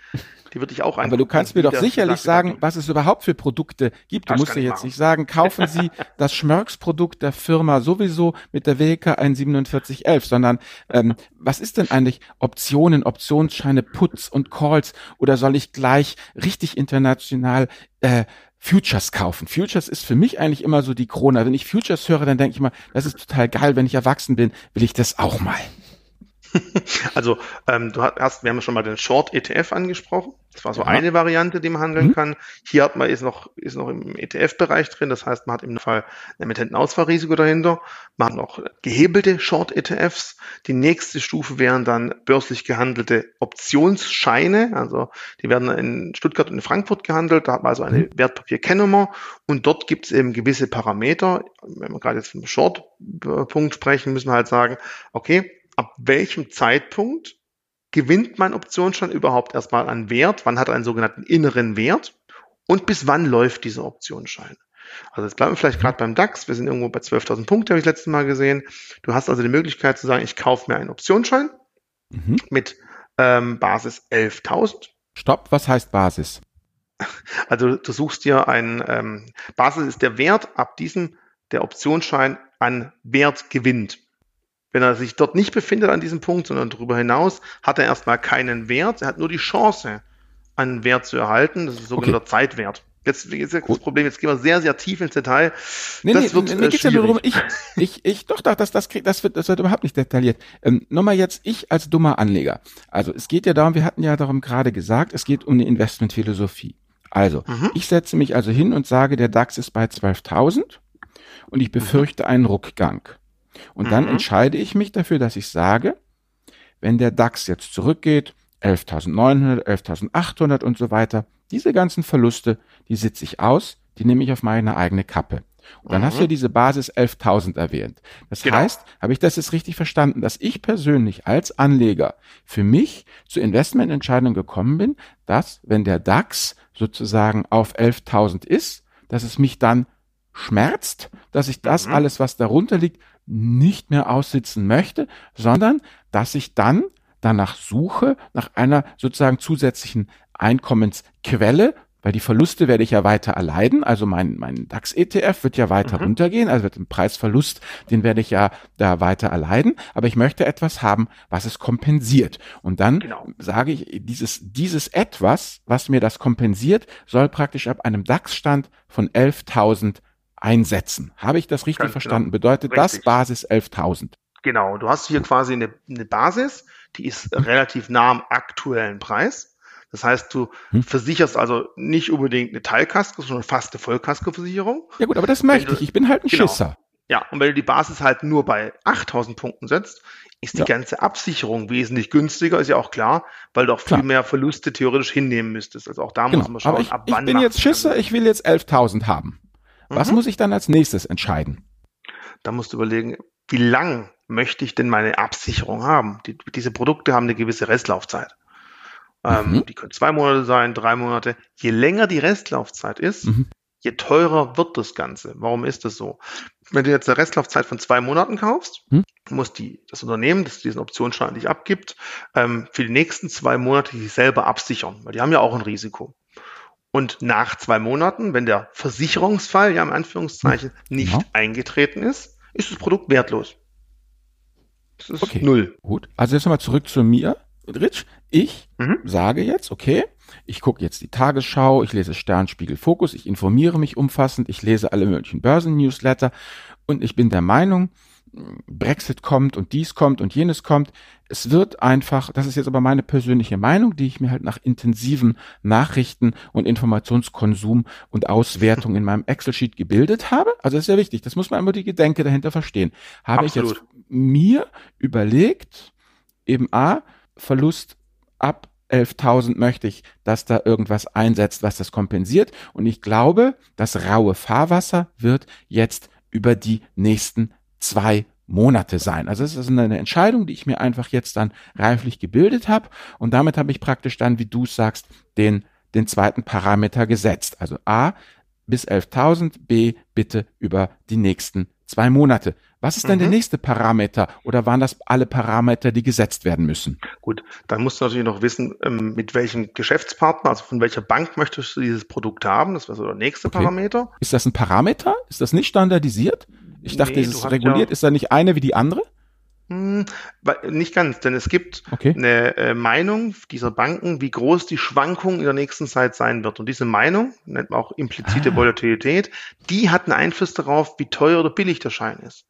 Die würde ich auch einfach. Aber du kannst mir doch sicherlich sagen, was es überhaupt für Produkte gibt. Du das musst dir jetzt machen. nicht sagen, kaufen Sie (laughs) das Schmörks-Produkt der Firma sowieso mit der WK 14711, sondern ähm, was ist denn eigentlich Optionen, Optionsscheine, Puts und Calls oder soll ich gleich richtig international äh, Futures kaufen. Futures ist für mich eigentlich immer so die Krone. Wenn ich Futures höre, dann denke ich mal, das ist total geil. Wenn ich erwachsen bin, will ich das auch mal. (laughs) Also ähm, du hast, wir haben schon mal den Short ETF angesprochen. Das war so ja. eine Variante, die man handeln mhm. kann. Hier hat man ist noch ist noch im ETF-Bereich drin. Das heißt, man hat im Fall ein Emittentenausfallrisiko dahinter. Man hat noch gehebelte Short ETFs. Die nächste Stufe wären dann börslich gehandelte Optionsscheine. Also die werden in Stuttgart und in Frankfurt gehandelt. Da hat man also eine mhm. Wertpapierkennnummer und dort gibt es eben gewisse Parameter. Wenn wir gerade jetzt vom Short-Punkt sprechen, müssen wir halt sagen, okay, ab welchem Zeitpunkt gewinnt mein Optionsschein überhaupt erstmal an Wert? Wann hat er einen sogenannten inneren Wert? Und bis wann läuft dieser Optionsschein? Also jetzt bleiben wir vielleicht gerade beim DAX. Wir sind irgendwo bei 12.000 Punkte, habe ich letztes Mal gesehen. Du hast also die Möglichkeit zu sagen, ich kaufe mir einen Optionsschein mhm. mit ähm, Basis 11.000. Stopp, was heißt Basis? (laughs) Also du suchst dir einen, ähm, Basis ist der Wert, ab diesem der Optionsschein an Wert gewinnt. Wenn er sich dort nicht befindet an diesem Punkt, sondern darüber hinaus, hat er erstmal keinen Wert. Er hat nur die Chance, einen Wert zu erhalten. Das ist sogenannter okay. Zeitwert. Jetzt, jetzt ist das Problem, jetzt gehen wir sehr, sehr tief ins Detail. Nee, das nee, wird, mir äh, geht's ja darum, ich, ich, ich, (laughs) doch, doch, das, das, krieg, das wird, das wird überhaupt nicht detailliert. Ähm, Nochmal jetzt, ich als dummer Anleger. Also, es geht ja darum, wir hatten ja darum gerade gesagt, es geht um eine Investmentphilosophie. Also, mhm. ich setze mich also hin und sage, der DAX ist bei 12.000 und ich befürchte einen Rückgang. Und mhm. dann entscheide ich mich dafür, dass ich sage, wenn der DAX jetzt zurückgeht, 11.900, 11.800 und so weiter, diese ganzen Verluste, die sitze ich aus, die nehme ich auf meine eigene Kappe. Und dann mhm. hast du ja diese Basis 11.000 erwähnt. Das genau. heißt, habe ich das jetzt richtig verstanden, dass ich persönlich als Anleger für mich zu Investmententscheidungen gekommen bin, dass wenn der DAX sozusagen auf 11.000 ist, dass es mich dann schmerzt, dass ich das mhm. alles, was darunter liegt, nicht mehr aussitzen möchte, sondern dass ich dann danach suche, nach einer sozusagen zusätzlichen Einkommensquelle, weil die Verluste werde ich ja weiter erleiden. Also mein, mein DAX-ETF wird ja weiter mhm. runtergehen, also wird ein Preisverlust, den werde ich ja da weiter erleiden. Aber ich möchte etwas haben, was es kompensiert. Und dann genau. sage ich, dieses, dieses etwas, was mir das kompensiert, soll praktisch ab einem DAX-Stand von 11.000 einsetzen. Habe ich das richtig Ganz verstanden? Genau. Bedeutet richtig. das Basis 11.000? Genau. Du hast hier quasi eine, eine Basis, die ist relativ nah am aktuellen Preis. Das heißt, du hm. versicherst also nicht unbedingt eine Teilkasko, sondern fast eine Vollkaskoversicherung. Ja gut, aber das möchte ich. Ich bin halt ein genau. Schisser. Ja, und wenn du die Basis halt nur bei 8000 Punkten setzt, ist die ja. ganze Absicherung wesentlich günstiger, ist ja auch klar, weil du auch viel klar. mehr Verluste theoretisch hinnehmen müsstest. Also auch da genau. muss man schauen, ich, ab wann. Ich bin jetzt Schisser, ich will jetzt 11.000 haben. Was mhm. muss ich dann als nächstes entscheiden? Da musst du überlegen, wie lang möchte ich denn meine Absicherung haben? Die, diese Produkte haben eine gewisse Restlaufzeit. Ähm, mhm. Die können zwei Monate sein, drei Monate. Je länger die Restlaufzeit ist, mhm. je teurer wird das Ganze. Warum ist das so? Wenn du jetzt eine Restlaufzeit von zwei Monaten kaufst, mhm. muss die, das Unternehmen, das diesen Optionsschein an dich abgibt, ähm, für die nächsten zwei Monate sich selber absichern, weil die haben ja auch ein Risiko. Und nach zwei Monaten, wenn der Versicherungsfall, ja, im Anführungszeichen, hm. nicht ja. eingetreten ist, ist das Produkt wertlos. Das ist okay. null. Gut. Also jetzt nochmal zurück zu mir. Rich, ich mhm. sage jetzt, okay, ich gucke jetzt die Tagesschau, ich lese Sternspiegel Fokus, ich informiere mich umfassend, ich lese alle möglichen Börsen-Newsletter und ich bin der Meinung, Brexit kommt und dies kommt und jenes kommt. Es wird einfach, das ist jetzt aber meine persönliche Meinung, die ich mir halt nach intensiven Nachrichten und Informationskonsum und Auswertung in meinem Excel-Sheet gebildet habe. Also das ist ja wichtig, das muss man immer die Gedenke dahinter verstehen. Habe Absolut. ich jetzt mir überlegt, eben A, Verlust ab 11.000 möchte ich, dass da irgendwas einsetzt, was das kompensiert. Und ich glaube, das raue Fahrwasser wird jetzt über die nächsten zwei Monate sein. Also es ist eine Entscheidung, die ich mir einfach jetzt dann reiflich gebildet habe und damit habe ich praktisch dann, wie du sagst, den, den zweiten Parameter gesetzt. Also A bis 11.000, B bitte über die nächsten zwei Monate. Was ist denn mhm. der nächste Parameter oder waren das alle Parameter, die gesetzt werden müssen? Gut, dann musst du natürlich noch wissen, ähm, mit welchem Geschäftspartner, also von welcher Bank möchtest du dieses Produkt haben. Das wäre so der nächste okay. Parameter. Ist das ein Parameter? Ist das nicht standardisiert? Ich dachte, nee, es ist reguliert. Ja ist da nicht eine wie die andere? Hm, nicht ganz, denn es gibt okay. eine äh, Meinung dieser Banken, wie groß die Schwankung in der nächsten Zeit sein wird. Und diese Meinung, nennt man auch implizite ah. Volatilität, die hat einen Einfluss darauf, wie teuer oder billig der Schein ist.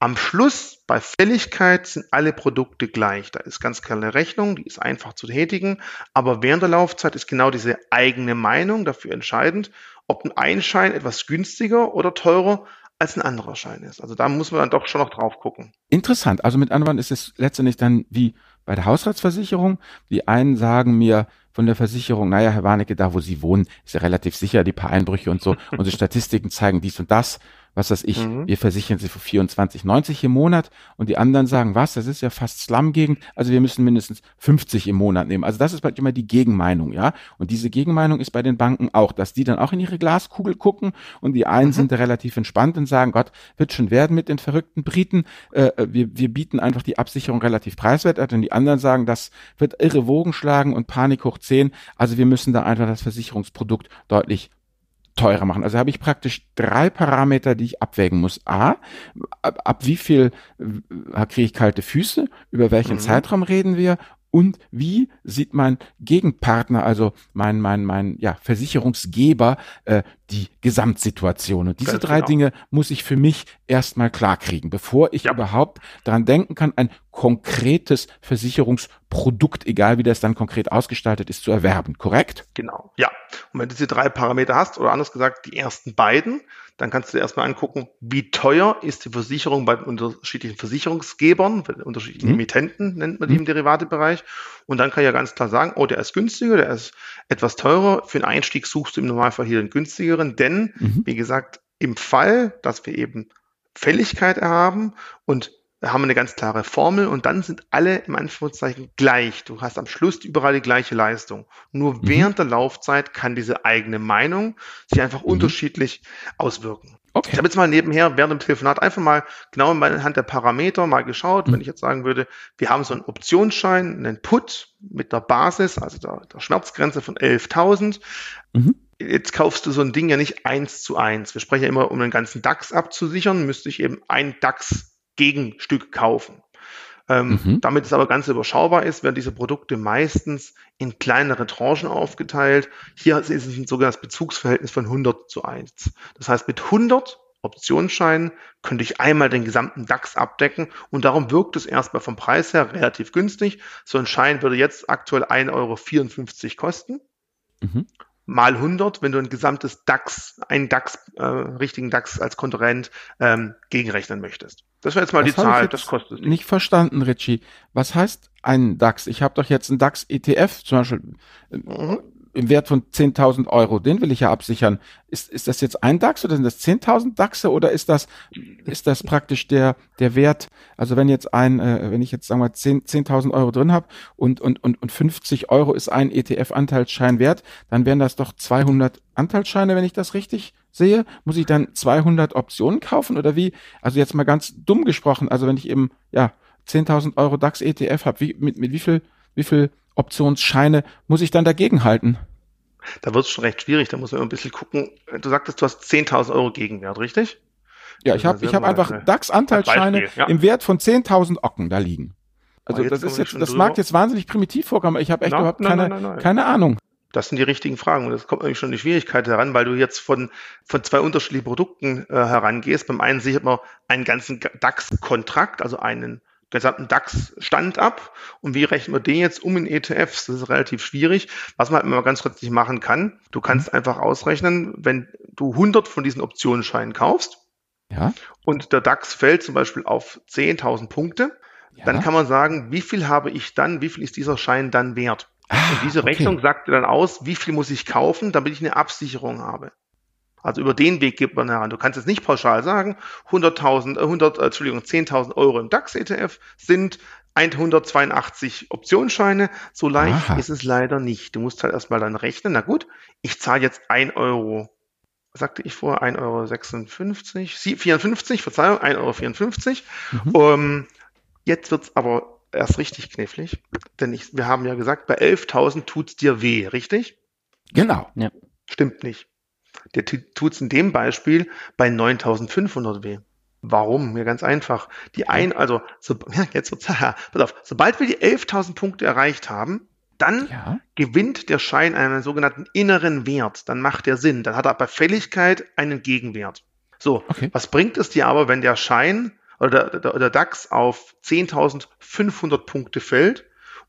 Am Schluss bei Fälligkeit sind alle Produkte gleich. Da ist ganz klar eine Rechnung, die ist einfach zu tätigen, aber während der Laufzeit ist genau diese eigene Meinung dafür entscheidend, ob ein Einschein etwas günstiger oder teurer als ein anderer Schein ist. Also da muss man dann doch schon noch drauf gucken. Interessant. Also mit anderen ist es letztendlich dann wie bei der Hausratsversicherung. Die einen sagen mir von der Versicherung, naja, Herr Warnecke, da wo Sie wohnen, ist ja relativ sicher, die paar Einbrüche und so. (laughs) Unsere Statistiken zeigen dies und das. Was weiß ich, mhm. wir versichern sie für 24,90 im Monat und die anderen sagen, was, das ist ja fast Slum-Gegend, also wir müssen mindestens 50 im Monat nehmen. Also das ist bald immer die Gegenmeinung, ja. Und diese Gegenmeinung ist bei den Banken auch, dass die dann auch in ihre Glaskugel gucken und die einen mhm. sind relativ entspannt und sagen, Gott, wird schon werden mit den verrückten Briten, äh, wir, wir bieten einfach die Absicherung relativ preiswert und die anderen sagen, das wird irre Wogen schlagen und Panik hoch 10, also wir müssen da einfach das Versicherungsprodukt deutlich teurer machen. Also habe ich praktisch drei Parameter, die ich abwägen muss. A, ab, ab wie viel äh, kriege ich kalte Füße, über welchen mhm. Zeitraum reden wir und wie sieht mein Gegenpartner, also mein, mein, mein ja, Versicherungsgeber, äh, die Gesamtsituation. Und diese Ganz drei genau. Dinge muss ich für mich erstmal klarkriegen, bevor ich ja. überhaupt daran denken kann, ein konkretes Versicherungsprodukt, egal wie das dann konkret ausgestaltet ist, zu erwerben. Korrekt? Genau, ja. Und wenn du diese drei Parameter hast, oder anders gesagt, die ersten beiden, dann kannst du dir erstmal angucken, wie teuer ist die Versicherung bei unterschiedlichen Versicherungsgebern, bei unterschiedlichen mhm. Emittenten, nennt man die mhm. im Derivatebereich. Und dann kann ich ja ganz klar sagen, oh, der ist günstiger, der ist etwas teurer. Für einen Einstieg suchst du im Normalfall hier den günstigeren, denn, mhm. wie gesagt, im Fall, dass wir eben Fälligkeit haben und haben wir eine ganz klare Formel und dann sind alle im Anführungszeichen gleich. Du hast am Schluss überall die gleiche Leistung. Nur mhm. während der Laufzeit kann diese eigene Meinung sich einfach mhm. unterschiedlich auswirken. Okay. Ich habe jetzt mal nebenher während dem Telefonat einfach mal genau anhand der Parameter mal geschaut. Mhm. Wenn ich jetzt sagen würde, wir haben so einen Optionsschein, einen Put mit der Basis, also der, der Schmerzgrenze von 11.000. Mhm. Jetzt kaufst du so ein Ding ja nicht eins zu eins. Wir sprechen ja immer, um den ganzen DAX abzusichern, müsste ich eben ein DAX Gegenstück kaufen. Ähm, mhm. Damit es aber ganz überschaubar ist, werden diese Produkte meistens in kleinere Tranchen aufgeteilt. Hier ist es ein sogenanntes Bezugsverhältnis von 100 zu 1. Das heißt, mit 100 Optionsscheinen könnte ich einmal den gesamten DAX abdecken und darum wirkt es erstmal vom Preis her relativ günstig. So ein Schein würde jetzt aktuell 1,54 Euro kosten. Mhm mal 100, wenn du ein gesamtes DAX, einen DAX, äh, richtigen DAX als Konkurrent ähm, gegenrechnen möchtest. Das wäre jetzt mal das die Zahl, das kostet nicht. Nicht verstanden, Richie. Was heißt ein DAX? Ich habe doch jetzt einen DAX ETF, zum Beispiel. Mhm im Wert von 10.000 Euro, den will ich ja absichern. Ist, ist das jetzt ein DAX oder sind das 10.000 DAXe oder ist das, ist das praktisch der, der Wert, also wenn jetzt ein, äh, wenn ich jetzt sagen wir 10.000 10 Euro drin habe und, und, und, und 50 Euro ist ein ETF-Anteilsschein wert, dann wären das doch 200 Anteilsscheine, wenn ich das richtig sehe. Muss ich dann 200 Optionen kaufen oder wie? Also jetzt mal ganz dumm gesprochen, also wenn ich eben, ja, 10.000 Euro DAX ETF habe, wie, mit, mit wie viel, wie viel Optionsscheine muss ich dann dagegen halten? Da wird es schon recht schwierig, da muss man ein bisschen gucken. Du sagtest, du hast 10.000 Euro Gegenwert, richtig? Ja, ich habe ich hab einfach DAX-Anteilsscheine ja. im Wert von 10.000 Ocken da liegen. Also das ist jetzt, das mag jetzt wahnsinnig primitiv vorkommen, aber ich habe echt no, überhaupt no, keine, no, keine Ahnung. Das sind die richtigen Fragen. Und das kommt natürlich schon die Schwierigkeit heran, weil du jetzt von, von zwei unterschiedlichen Produkten äh, herangehst. Beim einen sichert man einen ganzen DAX-Kontrakt, also einen gesamten DAX-Stand ab. Und wie rechnen wir den jetzt um in ETFs? Das ist relativ schwierig. Was man halt immer ganz kurz machen kann, du kannst mhm. einfach ausrechnen, wenn du 100 von diesen Optionsscheinen kaufst ja. und der DAX fällt zum Beispiel auf 10.000 Punkte, ja. dann kann man sagen, wie viel habe ich dann, wie viel ist dieser Schein dann wert? Ah, und diese okay. Rechnung sagt dir dann aus, wie viel muss ich kaufen, damit ich eine Absicherung habe. Also über den Weg geht man heran. Du kannst jetzt nicht pauschal sagen, 100.000, 100, äh, Entschuldigung, 10.000 Euro im DAX-ETF sind 182 Optionsscheine. So leicht Aha. ist es leider nicht. Du musst halt erstmal dann rechnen. Na gut, ich zahle jetzt 1 Euro, was sagte ich vor, 1,56 Euro, 54, Verzeihung, 1,54 Euro. Mhm. Um, jetzt wird's aber erst richtig knifflig, denn ich, wir haben ja gesagt, bei 11.000 tut's dir weh, richtig? Genau. Ja. Stimmt nicht. Der tut es in dem Beispiel bei 9500 weh. Warum? Ja, ganz einfach. Die ein, also, so, (laughs) ja, jetzt wird's, (laughs) pass auf, sobald wir die 11.000 Punkte erreicht haben, dann ja. gewinnt der Schein einen sogenannten inneren Wert. Dann macht der Sinn. Dann hat er bei Fälligkeit einen Gegenwert. So, okay. was bringt es dir aber, wenn der Schein oder der, der, der DAX auf 10.500 Punkte fällt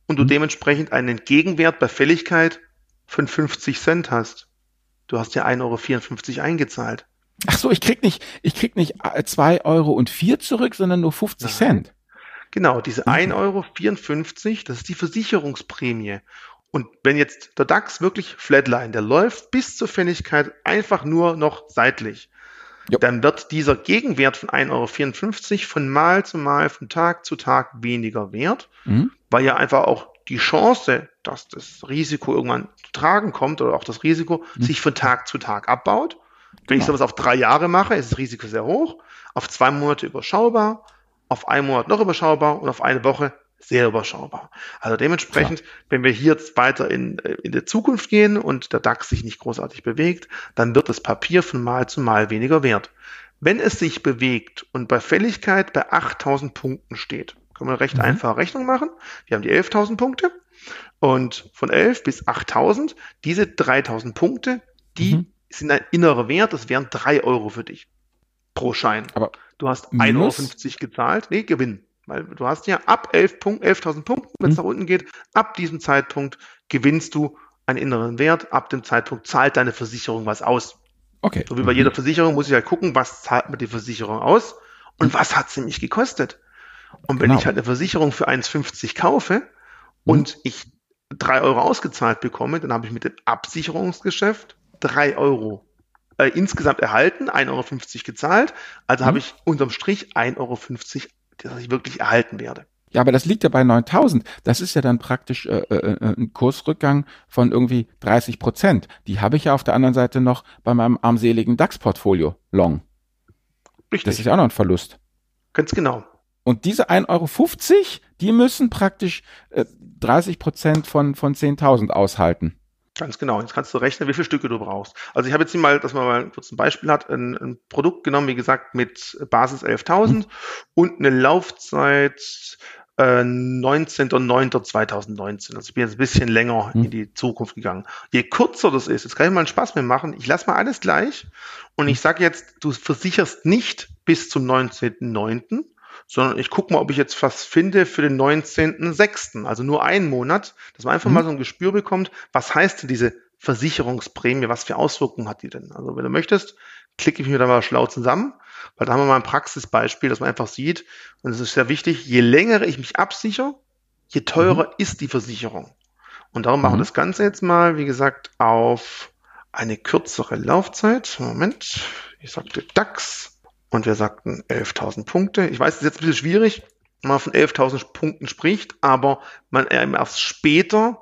und du mhm. dementsprechend einen Gegenwert bei Fälligkeit von 50 Cent hast? Du hast ja 1,54 Euro eingezahlt. Ach so, ich krieg nicht, ich krieg nicht 2 äh, Euro und 4 zurück, sondern nur 50 Nein. Cent. Genau, diese mhm. 1,54 Euro, das ist die Versicherungsprämie. Und wenn jetzt der DAX wirklich Flatline, der läuft bis zur Fälligkeit einfach nur noch seitlich, jo. dann wird dieser Gegenwert von 1,54 Euro von Mal zu Mal, von Tag zu Tag weniger wert, mhm. weil ja einfach auch die Chance, dass das Risiko irgendwann zu tragen kommt oder auch das Risiko mhm. sich von Tag zu Tag abbaut. Wenn genau. ich sowas auf drei Jahre mache, ist das Risiko sehr hoch, auf zwei Monate überschaubar, auf einen Monat noch überschaubar und auf eine Woche sehr überschaubar. Also dementsprechend, Klar. wenn wir hier jetzt weiter in, in der Zukunft gehen und der DAX sich nicht großartig bewegt, dann wird das Papier von Mal zu Mal weniger wert. Wenn es sich bewegt und bei Fälligkeit bei 8000 Punkten steht, können wir eine recht mhm. einfache Rechnung machen. Wir haben die 11.000 Punkte und von 11 bis 8000, diese 3000 Punkte, die mhm. sind ein innerer Wert, das wären 3 Euro für dich pro Schein. Aber du hast 1,50 Euro gezahlt, nee, Gewinn. Weil du hast ja ab 11.000 Punkt, 11 Punkten, wenn es mhm. nach unten geht, ab diesem Zeitpunkt gewinnst du einen inneren Wert. Ab dem Zeitpunkt zahlt deine Versicherung was aus. Okay. So wie bei mhm. jeder Versicherung muss ich halt gucken, was zahlt mir die Versicherung aus und mhm. was hat sie mich gekostet. Und wenn genau. ich halt eine Versicherung für 1,50 kaufe. Und ich 3 Euro ausgezahlt bekomme, dann habe ich mit dem Absicherungsgeschäft 3 Euro äh, insgesamt erhalten, 1,50 Euro gezahlt. Also mhm. habe ich unterm Strich 1,50 Euro dass ich wirklich erhalten werde. Ja, aber das liegt ja bei 9000. Das ist ja dann praktisch äh, äh, äh, ein Kursrückgang von irgendwie 30 Prozent. Die habe ich ja auf der anderen Seite noch bei meinem armseligen DAX-Portfolio long. Richtig. Das ist ja auch noch ein Verlust. Ganz genau. Und diese 1,50 Euro, die müssen praktisch äh, 30 Prozent von, von 10.000 aushalten. Ganz genau. Jetzt kannst du rechnen, wie viele Stücke du brauchst. Also ich habe jetzt hier mal, dass man mal kurz ein Beispiel hat, ein, ein Produkt genommen, wie gesagt, mit Basis 11.000 mhm. und eine Laufzeit äh, 19.09.2019. Also ich bin jetzt ein bisschen länger mhm. in die Zukunft gegangen. Je kürzer das ist, jetzt kann ich mal einen Spaß mehr machen. Ich lasse mal alles gleich und ich sage jetzt, du versicherst nicht bis zum 19.09., sondern ich gucke mal, ob ich jetzt was finde für den 19.06., also nur einen Monat, dass man einfach mhm. mal so ein Gespür bekommt, was heißt denn diese Versicherungsprämie, was für Auswirkungen hat die denn? Also wenn du möchtest, klicke ich mir da mal schlau zusammen, weil da haben wir mal ein Praxisbeispiel, dass man einfach sieht, und es ist sehr wichtig, je länger ich mich absichere, je teurer mhm. ist die Versicherung. Und darum mhm. machen wir das Ganze jetzt mal, wie gesagt, auf eine kürzere Laufzeit. Moment, ich sagte DAX und wir sagten 11.000 Punkte. Ich weiß, es ist jetzt ein bisschen schwierig, wenn man von 11.000 Punkten spricht, aber man erst später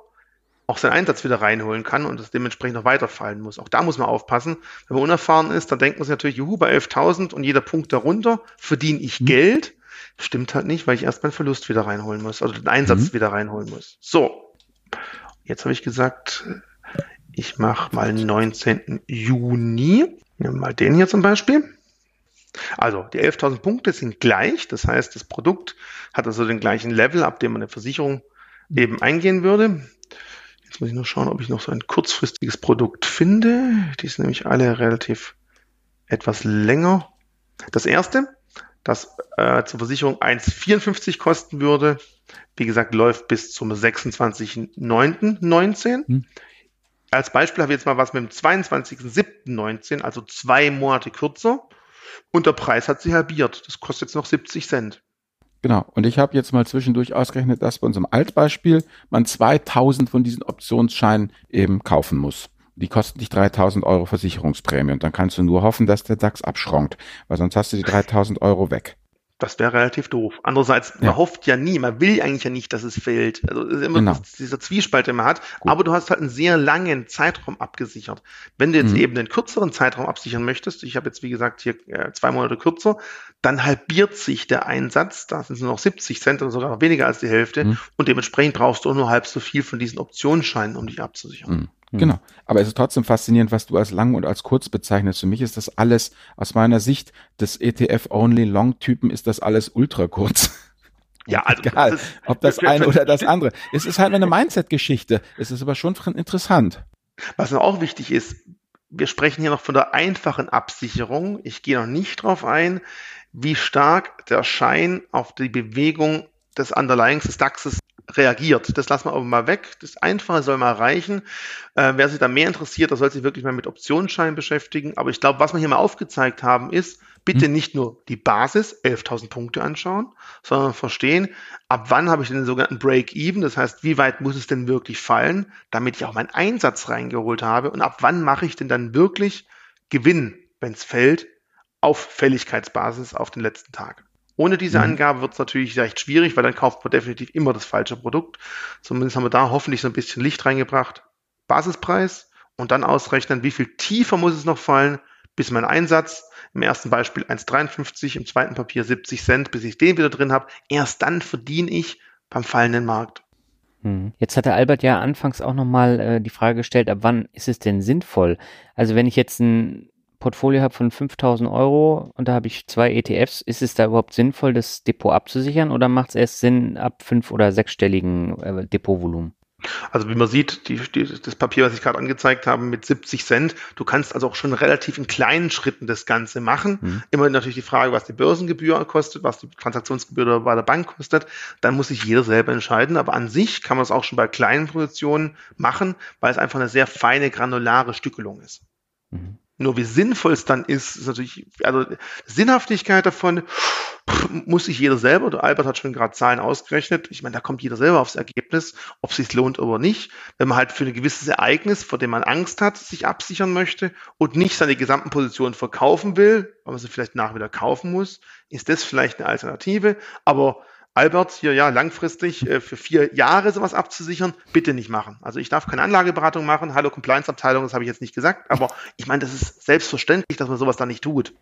auch seinen Einsatz wieder reinholen kann und es dementsprechend noch weiterfallen muss. Auch da muss man aufpassen. Wenn man unerfahren ist, dann denkt man sich natürlich, juhu, bei 11.000 und jeder Punkt darunter verdiene ich mhm. Geld. Stimmt halt nicht, weil ich erst meinen Verlust wieder reinholen muss, also den Einsatz mhm. wieder reinholen muss. So, jetzt habe ich gesagt, ich mache mal 19. Juni. Nehmen wir mal den hier zum Beispiel. Also die 11.000 Punkte sind gleich, das heißt, das Produkt hat also den gleichen Level, ab dem man eine Versicherung eben eingehen würde. Jetzt muss ich nur schauen, ob ich noch so ein kurzfristiges Produkt finde. Die sind nämlich alle relativ etwas länger. Das erste, das äh, zur Versicherung 1,54 kosten würde, wie gesagt, läuft bis zum 26.09.19. Hm. Als Beispiel habe ich jetzt mal was mit dem 22.07.19, also zwei Monate kürzer. Und der Preis hat sich halbiert. Das kostet jetzt noch 70 Cent. Genau. Und ich habe jetzt mal zwischendurch ausgerechnet, dass bei unserem Altbeispiel man 2000 von diesen Optionsscheinen eben kaufen muss. Die kosten dich 3000 Euro Versicherungsprämie und dann kannst du nur hoffen, dass der DAX abschrankt, weil sonst hast du die 3000 Euro weg. Das wäre relativ doof. Andererseits, ja. man hofft ja nie, man will eigentlich ja nicht, dass es fällt. Also es ist immer genau. dieser Zwiespalt, den man hat. Gut. Aber du hast halt einen sehr langen Zeitraum abgesichert. Wenn du jetzt mhm. eben einen kürzeren Zeitraum absichern möchtest, ich habe jetzt wie gesagt hier äh, zwei Monate kürzer, dann halbiert sich der Einsatz, da sind es nur noch 70 Cent oder sogar noch weniger als die Hälfte. Mhm. Und dementsprechend brauchst du nur halb so viel von diesen Optionsscheinen, um dich abzusichern. Mhm. Hm. Genau. Aber es ist trotzdem faszinierend, was du als lang und als kurz bezeichnest. Für mich ist das alles, aus meiner Sicht des ETF-Only-Long-Typen ist das alles ultra kurz. (laughs) Ja, also egal, das ist, ob das eine oder das andere. Es ist halt eine Mindset-Geschichte. Es ist aber schon interessant. Was noch auch wichtig ist, wir sprechen hier noch von der einfachen Absicherung. Ich gehe noch nicht darauf ein, wie stark der Schein auf die Bewegung des Underlyings des DAXes reagiert. Das lassen wir aber mal weg. Das Einfache soll mal reichen. Äh, wer sich da mehr interessiert, der soll sich wirklich mal mit Optionsscheinen beschäftigen. Aber ich glaube, was wir hier mal aufgezeigt haben, ist, bitte hm. nicht nur die Basis, 11.000 Punkte anschauen, sondern verstehen, ab wann habe ich den sogenannten Break-Even, das heißt, wie weit muss es denn wirklich fallen, damit ich auch meinen Einsatz reingeholt habe und ab wann mache ich denn dann wirklich Gewinn, wenn es fällt, auf Fälligkeitsbasis auf den letzten Tag. Ohne diese mhm. Angabe wird es natürlich recht schwierig, weil dann kauft man definitiv immer das falsche Produkt. Zumindest haben wir da hoffentlich so ein bisschen Licht reingebracht. Basispreis und dann ausrechnen, wie viel tiefer muss es noch fallen, bis mein Einsatz, im ersten Beispiel 1,53, im zweiten Papier 70 Cent, bis ich den wieder drin habe. Erst dann verdiene ich beim fallenden Markt. Hm. Jetzt hat der Albert ja anfangs auch nochmal äh, die Frage gestellt, ab wann ist es denn sinnvoll? Also wenn ich jetzt ein Portfolio habe von 5000 Euro und da habe ich zwei ETFs, ist es da überhaupt sinnvoll, das Depot abzusichern oder macht es erst Sinn ab fünf- oder sechsstelligen äh, Depotvolumen? Also wie man sieht, die, die, das Papier, was ich gerade angezeigt habe, mit 70 Cent, du kannst also auch schon relativ in kleinen Schritten das Ganze machen. Mhm. Immer natürlich die Frage, was die Börsengebühr kostet, was die Transaktionsgebühr bei der Bank kostet. Dann muss sich jeder selber entscheiden. Aber an sich kann man es auch schon bei kleinen Positionen machen, weil es einfach eine sehr feine, granulare Stückelung ist. Mhm. Nur wie sinnvoll es dann ist, ist natürlich, also Sinnhaftigkeit davon muss sich jeder selber, der Albert hat schon gerade Zahlen ausgerechnet, ich meine, da kommt jeder selber aufs Ergebnis, ob es sich lohnt oder nicht. Wenn man halt für ein gewisses Ereignis, vor dem man Angst hat, sich absichern möchte und nicht seine gesamten Positionen verkaufen will, weil man sie vielleicht nach wieder kaufen muss, ist das vielleicht eine Alternative. Aber Albert, hier ja langfristig äh, für vier Jahre sowas abzusichern, bitte nicht machen. Also ich darf keine Anlageberatung machen. Hallo Compliance-Abteilung, das habe ich jetzt nicht gesagt, aber ich meine, das ist selbstverständlich, dass man sowas da nicht tut.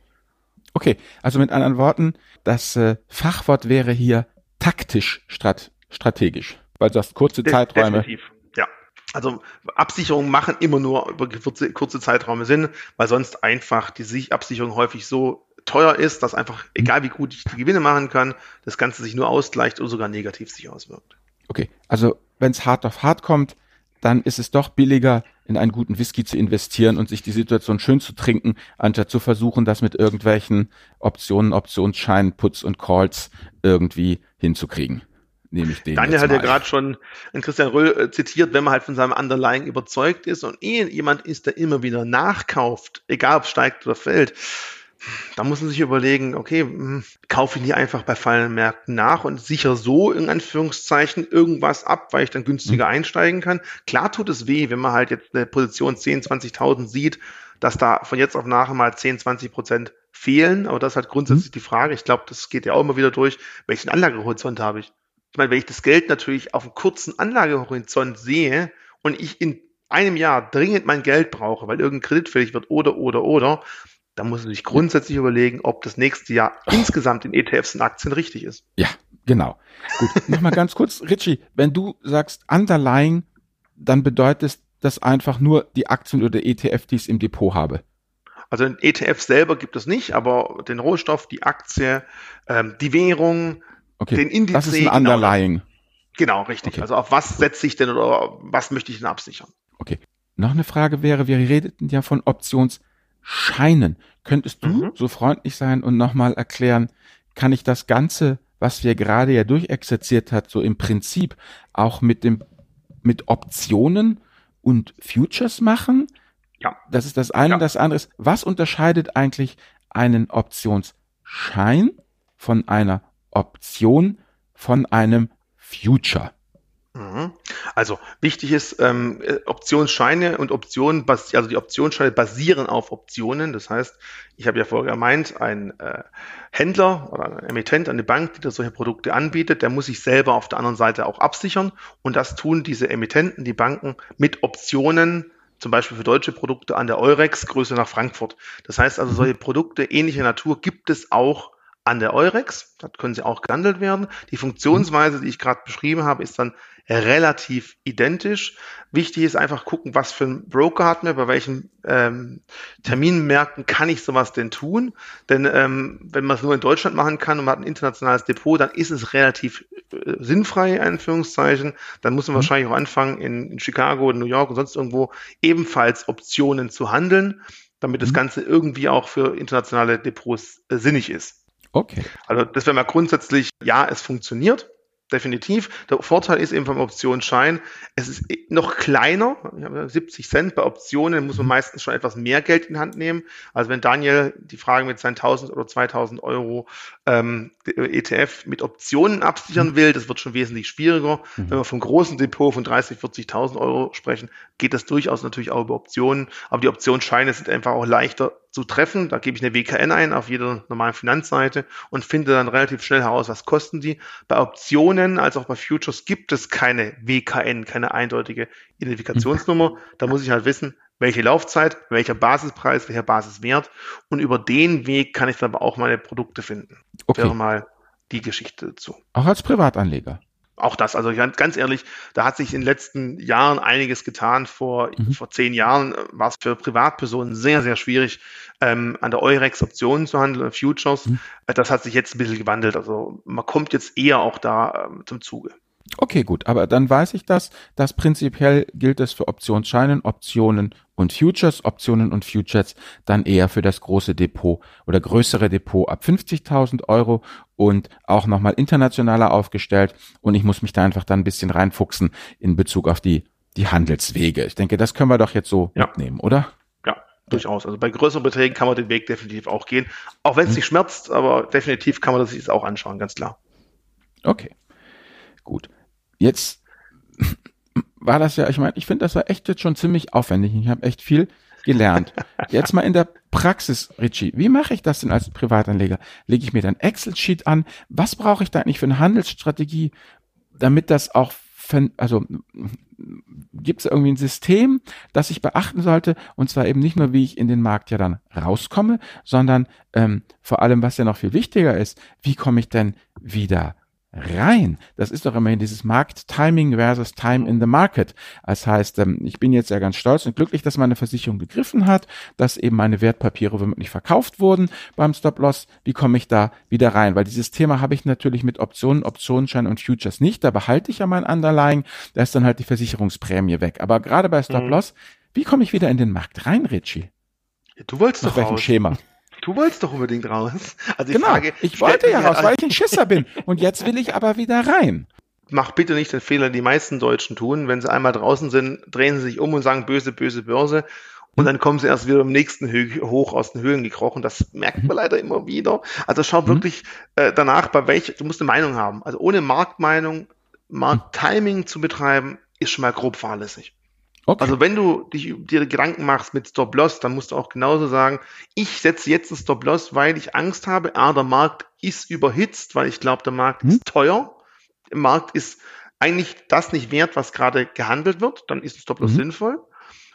Okay, also mit anderen Worten, das äh, Fachwort wäre hier taktisch strat strategisch, weil das kurze De Zeiträume. Definitiv. Ja, also Absicherungen machen immer nur über kurze, kurze Zeiträume Sinn, weil sonst einfach die Absicherung häufig so teuer ist, dass einfach, egal wie gut ich die Gewinne machen kann, das Ganze sich nur ausgleicht oder sogar negativ sich auswirkt. Okay, also wenn es hart auf hart kommt, dann ist es doch billiger, in einen guten Whisky zu investieren und sich die Situation schön zu trinken, anstatt zu versuchen, das mit irgendwelchen Optionen, Optionsscheinen, Puts und Calls irgendwie hinzukriegen. Nehme ich den Daniel hat ja gerade schon Christian Röll äh, zitiert, wenn man halt von seinem Underlying überzeugt ist und eh jemand ist, der immer wieder nachkauft, egal ob steigt oder fällt, da muss man sich überlegen, okay, hm, kaufe ich nie einfach bei fallenden Märkten nach und sicher so in Anführungszeichen irgendwas ab, weil ich dann günstiger mhm. einsteigen kann. Klar tut es weh, wenn man halt jetzt eine Position 10, 20.000 sieht, dass da von jetzt auf nachher mal 10, 20 Prozent fehlen. Aber das ist halt grundsätzlich mhm. die Frage. Ich glaube, das geht ja auch immer wieder durch. Welchen Anlagehorizont habe ich? Ich meine, wenn ich das Geld natürlich auf einem kurzen Anlagehorizont sehe und ich in einem Jahr dringend mein Geld brauche, weil irgendein Kredit fällig wird oder, oder, oder, da muss man sich grundsätzlich überlegen, ob das nächste Jahr insgesamt in ETFs und Aktien richtig ist. Ja, genau. Gut, nochmal ganz kurz, Richie, wenn du sagst Underlying, dann bedeutet das einfach nur die Aktien oder ETF, die ich im Depot habe. Also den ETF selber gibt es nicht, aber den Rohstoff, die Aktie, ähm, die Währung, okay. den Indiz. Das ist ein genau Underlying. Genau, richtig. Okay. Also auf was setze ich denn oder was möchte ich denn absichern? Okay. Noch eine Frage wäre, wir redeten ja von Options- scheinen. Könntest du mhm. so freundlich sein und nochmal erklären, kann ich das Ganze, was wir gerade ja durchexerziert hat, so im Prinzip auch mit dem, mit Optionen und Futures machen? Ja. Das ist das eine. Ja. Das andere ist, was unterscheidet eigentlich einen Optionsschein von einer Option von einem Future? Mhm. Also wichtig ist, ähm, äh, Optionsscheine und Optionen, also die Optionsscheine basieren auf Optionen. Das heißt, ich habe ja vorher gemeint, ein äh, Händler oder ein Emittent, eine Bank, die da solche Produkte anbietet, der muss sich selber auf der anderen Seite auch absichern. Und das tun diese Emittenten, die Banken, mit Optionen, zum Beispiel für deutsche Produkte an der Eurex, Größe nach Frankfurt. Das heißt also, solche Produkte ähnlicher Natur gibt es auch an der Eurex. Dort können sie auch gehandelt werden. Die Funktionsweise, die ich gerade beschrieben habe, ist dann relativ identisch. Wichtig ist einfach gucken, was für ein Broker hat mir, bei welchen ähm, Terminmärkten kann ich sowas denn tun. Denn ähm, wenn man es nur in Deutschland machen kann und man hat ein internationales Depot, dann ist es relativ äh, sinnfrei, in Anführungszeichen. Dann muss man mhm. wahrscheinlich auch anfangen, in, in Chicago, in New York und sonst irgendwo ebenfalls Optionen zu handeln, damit das mhm. Ganze irgendwie auch für internationale Depots äh, sinnig ist. Okay. Also das wäre mal grundsätzlich, ja, es funktioniert definitiv. Der Vorteil ist eben vom Optionsschein, es ist noch kleiner, 70 Cent bei Optionen muss man meistens schon etwas mehr Geld in Hand nehmen. Also wenn Daniel die Frage mit seinen 1000 oder 2000 Euro ähm, ETF mit Optionen absichern mhm. will, das wird schon wesentlich schwieriger. Mhm. Wenn wir vom großen Depot von 30, 40.000 Euro sprechen, geht das durchaus natürlich auch über Optionen. Aber die Optionsscheine sind einfach auch leichter zu treffen. Da gebe ich eine WKN ein auf jeder normalen Finanzseite und finde dann relativ schnell heraus, was kosten die. Bei Optionen als auch bei Futures gibt es keine WKN, keine eindeutige Identifikationsnummer. Da muss ich halt wissen, welche Laufzeit, welcher Basispreis, welcher Basiswert. Und über den Weg kann ich dann aber auch meine Produkte finden. Okay. Wäre mal die Geschichte dazu. Auch als Privatanleger auch das, also ganz, ehrlich, da hat sich in den letzten Jahren einiges getan. Vor, mhm. vor zehn Jahren war es für Privatpersonen sehr, sehr schwierig, ähm, an der Eurex Optionen zu handeln, Futures. Mhm. Das hat sich jetzt ein bisschen gewandelt. Also man kommt jetzt eher auch da ähm, zum Zuge. Okay, gut, aber dann weiß ich das, dass prinzipiell gilt es für Optionsscheinen, Optionen und Futures, Optionen und Futures dann eher für das große Depot oder größere Depot ab 50.000 Euro und auch nochmal internationaler aufgestellt und ich muss mich da einfach dann ein bisschen reinfuchsen in Bezug auf die, die Handelswege. Ich denke, das können wir doch jetzt so ja. mitnehmen, oder? Ja, durchaus. Also bei größeren Beträgen kann man den Weg definitiv auch gehen, auch wenn es hm. nicht schmerzt, aber definitiv kann man das sich auch anschauen, ganz klar. Okay, gut. Jetzt war das ja, ich meine, ich finde, das war echt jetzt schon ziemlich aufwendig. Ich habe echt viel gelernt. (laughs) Jetzt mal in der Praxis, Richie, wie mache ich das denn als Privatanleger? Lege ich mir dann Excel-Sheet an? Was brauche ich da eigentlich für eine Handelsstrategie, damit das auch, also gibt es irgendwie ein System, das ich beachten sollte? Und zwar eben nicht nur, wie ich in den Markt ja dann rauskomme, sondern ähm, vor allem, was ja noch viel wichtiger ist, wie komme ich denn wieder rein. Das ist doch immerhin dieses Markt-Timing versus Time in the Market. Das heißt, ähm, ich bin jetzt ja ganz stolz und glücklich, dass meine Versicherung begriffen hat, dass eben meine Wertpapiere womöglich verkauft wurden beim Stop-Loss. Wie komme ich da wieder rein? Weil dieses Thema habe ich natürlich mit Optionen, Optionsschein und Futures nicht. Da behalte ich ja mein Underlying. Da ist dann halt die Versicherungsprämie weg. Aber gerade bei Stop-Loss, mhm. wie komme ich wieder in den Markt rein, Richie? Du wolltest Nach doch welchem raus. Schema? (laughs) Du wolltest doch unbedingt raus. Also genau, Frage, ich wollte ja raus, weil ich ein Schisser bin. Und jetzt will ich aber wieder rein. Mach bitte nicht den Fehler, den die meisten Deutschen tun. Wenn sie einmal draußen sind, drehen sie sich um und sagen böse, böse Börse. Und dann kommen sie erst wieder im nächsten Hö hoch aus den Höhlen gekrochen. Das merkt man mhm. leider immer wieder. Also schau mhm. wirklich äh, danach, bei welcher, du musst eine Meinung haben. Also ohne Marktmeinung, Markttiming zu betreiben, ist schon mal grob fahrlässig. Okay. Also wenn du dich, dir Gedanken machst mit Stop-Loss, dann musst du auch genauso sagen, ich setze jetzt einen Stop-Loss, weil ich Angst habe, ah, der Markt ist überhitzt, weil ich glaube, der Markt hm. ist teuer. Der Markt ist eigentlich das nicht wert, was gerade gehandelt wird, dann ist ein Stop-Loss mhm. sinnvoll.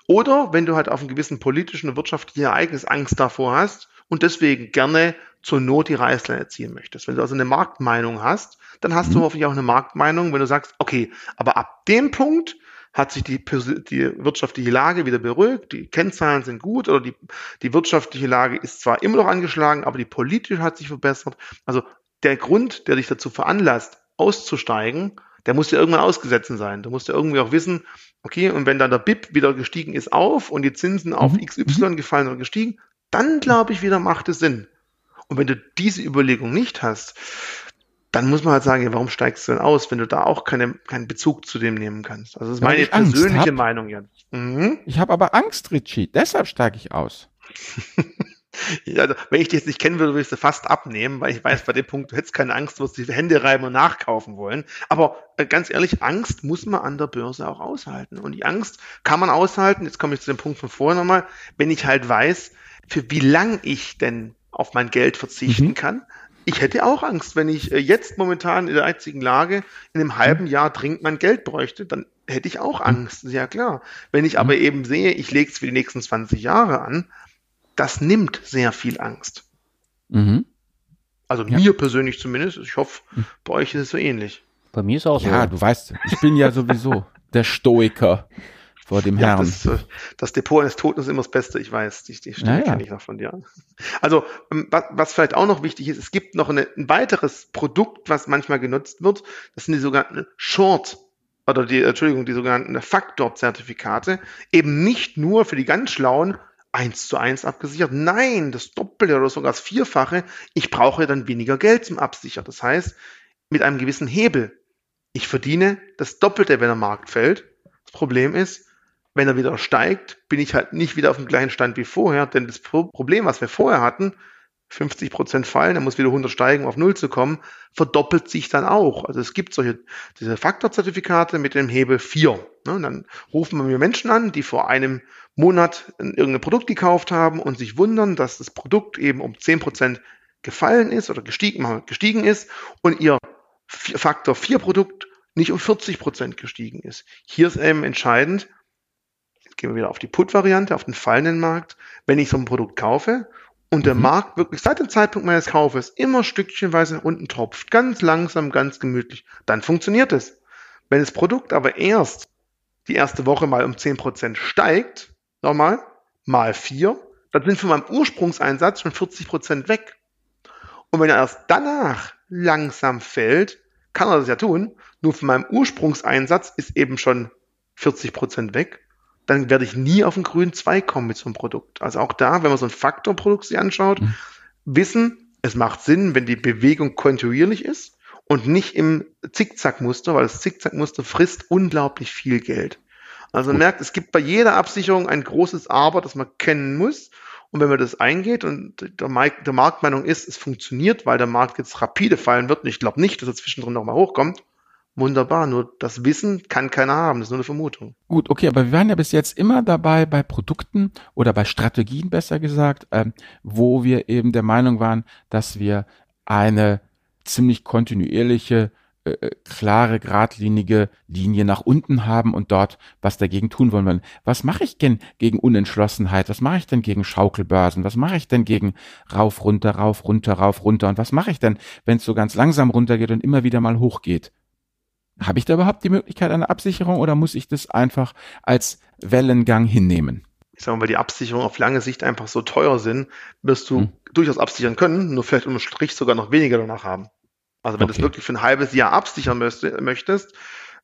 Oder wenn du halt auf einen gewissen politischen und wirtschaftlichen Ereignis Angst davor hast und deswegen gerne zur Not die Reißleine ziehen möchtest. Wenn du also eine Marktmeinung hast, dann hast du hoffentlich auch eine Marktmeinung, wenn du sagst, okay, aber ab dem Punkt hat sich die, die wirtschaftliche Lage wieder beruhigt, die Kennzahlen sind gut oder die, die wirtschaftliche Lage ist zwar immer noch angeschlagen, aber die politische hat sich verbessert. Also der Grund, der dich dazu veranlasst, auszusteigen, der muss ja irgendwann ausgesetzt sein. Du musst ja irgendwie auch wissen, okay, und wenn dann der BIP wieder gestiegen ist auf und die Zinsen auf mhm. XY gefallen oder gestiegen, dann glaube ich wieder macht es Sinn. Und wenn du diese Überlegung nicht hast, dann muss man halt sagen, ja, warum steigst du denn aus, wenn du da auch keine, keinen Bezug zu dem nehmen kannst? Also das ist meine persönliche Meinung jetzt. Mhm. Ich habe aber Angst, Richie, deshalb steige ich aus. (laughs) also, wenn ich dich jetzt nicht kennen würde, würde ich sie fast abnehmen, weil ich weiß, bei dem Punkt, du hättest keine Angst, du wirst die Hände reiben und nachkaufen wollen. Aber äh, ganz ehrlich, Angst muss man an der Börse auch aushalten. Und die Angst kann man aushalten, jetzt komme ich zu dem Punkt von vorher nochmal, wenn ich halt weiß, für wie lang ich denn auf mein Geld verzichten mhm. kann, ich hätte auch Angst, wenn ich äh, jetzt momentan in der einzigen Lage in einem halben mhm. Jahr dringend mein Geld bräuchte, dann hätte ich auch mhm. Angst, ja klar. Wenn ich aber mhm. eben sehe, ich lege es für die nächsten 20 Jahre an, das nimmt sehr viel Angst. Mhm. Also ja. mir persönlich zumindest. Ich hoffe, bei euch ist es so ähnlich. Bei mir ist es auch so. Ja, du weißt, ich bin ja sowieso der Stoiker vor dem ja, Herrn. Das, äh, das, Depot eines Toten ist immer das Beste, ich weiß. Die, die Stimme naja. kenne ich noch von dir. Also, ähm, was, was vielleicht auch noch wichtig ist, es gibt noch eine, ein weiteres Produkt, was manchmal genutzt wird. Das sind die sogenannten Short oder die, Entschuldigung, die sogenannten Faktor-Zertifikate. Eben nicht nur für die ganz Schlauen eins zu eins abgesichert. Nein, das Doppelte oder sogar das Vierfache. Ich brauche dann weniger Geld zum Absichern. Das heißt, mit einem gewissen Hebel. Ich verdiene das Doppelte, wenn der Markt fällt. Das Problem ist, wenn er wieder steigt, bin ich halt nicht wieder auf dem gleichen Stand wie vorher, denn das Problem, was wir vorher hatten, 50 Prozent fallen, dann muss wieder 100 steigen, um auf Null zu kommen, verdoppelt sich dann auch. Also es gibt solche, diese Faktorzertifikate mit dem Hebel 4. Ne? Und dann rufen wir Menschen an, die vor einem Monat irgendein Produkt gekauft haben und sich wundern, dass das Produkt eben um 10 Prozent gefallen ist oder gestiegen, gestiegen ist und ihr Faktor 4 Produkt nicht um 40 Prozent gestiegen ist. Hier ist eben entscheidend, gehen wir wieder auf die Put-Variante, auf den fallenden Markt, wenn ich so ein Produkt kaufe und der mhm. Markt wirklich seit dem Zeitpunkt meines Kaufes immer stückchenweise nach unten tropft, ganz langsam, ganz gemütlich, dann funktioniert es. Wenn das Produkt aber erst die erste Woche mal um 10% steigt, nochmal, mal 4, dann sind von meinem Ursprungseinsatz schon 40% weg. Und wenn er erst danach langsam fällt, kann er das ja tun, nur von meinem Ursprungseinsatz ist eben schon 40% weg dann werde ich nie auf den grünen Zweig kommen mit so einem Produkt. Also auch da, wenn man so ein Faktorprodukt sich anschaut, mhm. wissen, es macht Sinn, wenn die Bewegung kontinuierlich ist und nicht im Zickzackmuster, weil das Zickzackmuster frisst unglaublich viel Geld. Also man merkt, es gibt bei jeder Absicherung ein großes Aber, das man kennen muss. Und wenn man das eingeht und der, Markt, der Marktmeinung ist, es funktioniert, weil der Markt jetzt rapide fallen wird, und ich glaube nicht, dass er zwischendrin nochmal hochkommt, Wunderbar, nur das Wissen kann keiner haben, das ist nur eine Vermutung. Gut, okay, aber wir waren ja bis jetzt immer dabei bei Produkten oder bei Strategien besser gesagt, ähm, wo wir eben der Meinung waren, dass wir eine ziemlich kontinuierliche, äh, äh klare, geradlinige Linie nach unten haben und dort was dagegen tun wollen. Was mache ich denn gegen Unentschlossenheit? Was mache ich denn gegen Schaukelbörsen? Was mache ich denn gegen rauf, runter, rauf, runter, rauf, runter? Und was mache ich denn, wenn es so ganz langsam runtergeht und immer wieder mal hochgeht? Habe ich da überhaupt die Möglichkeit einer Absicherung oder muss ich das einfach als Wellengang hinnehmen? Ich sage mal, weil die Absicherungen auf lange Sicht einfach so teuer sind, wirst du hm. durchaus absichern können, nur vielleicht unterm Strich sogar noch weniger danach haben. Also wenn okay. du es wirklich für ein halbes Jahr absichern möchtest,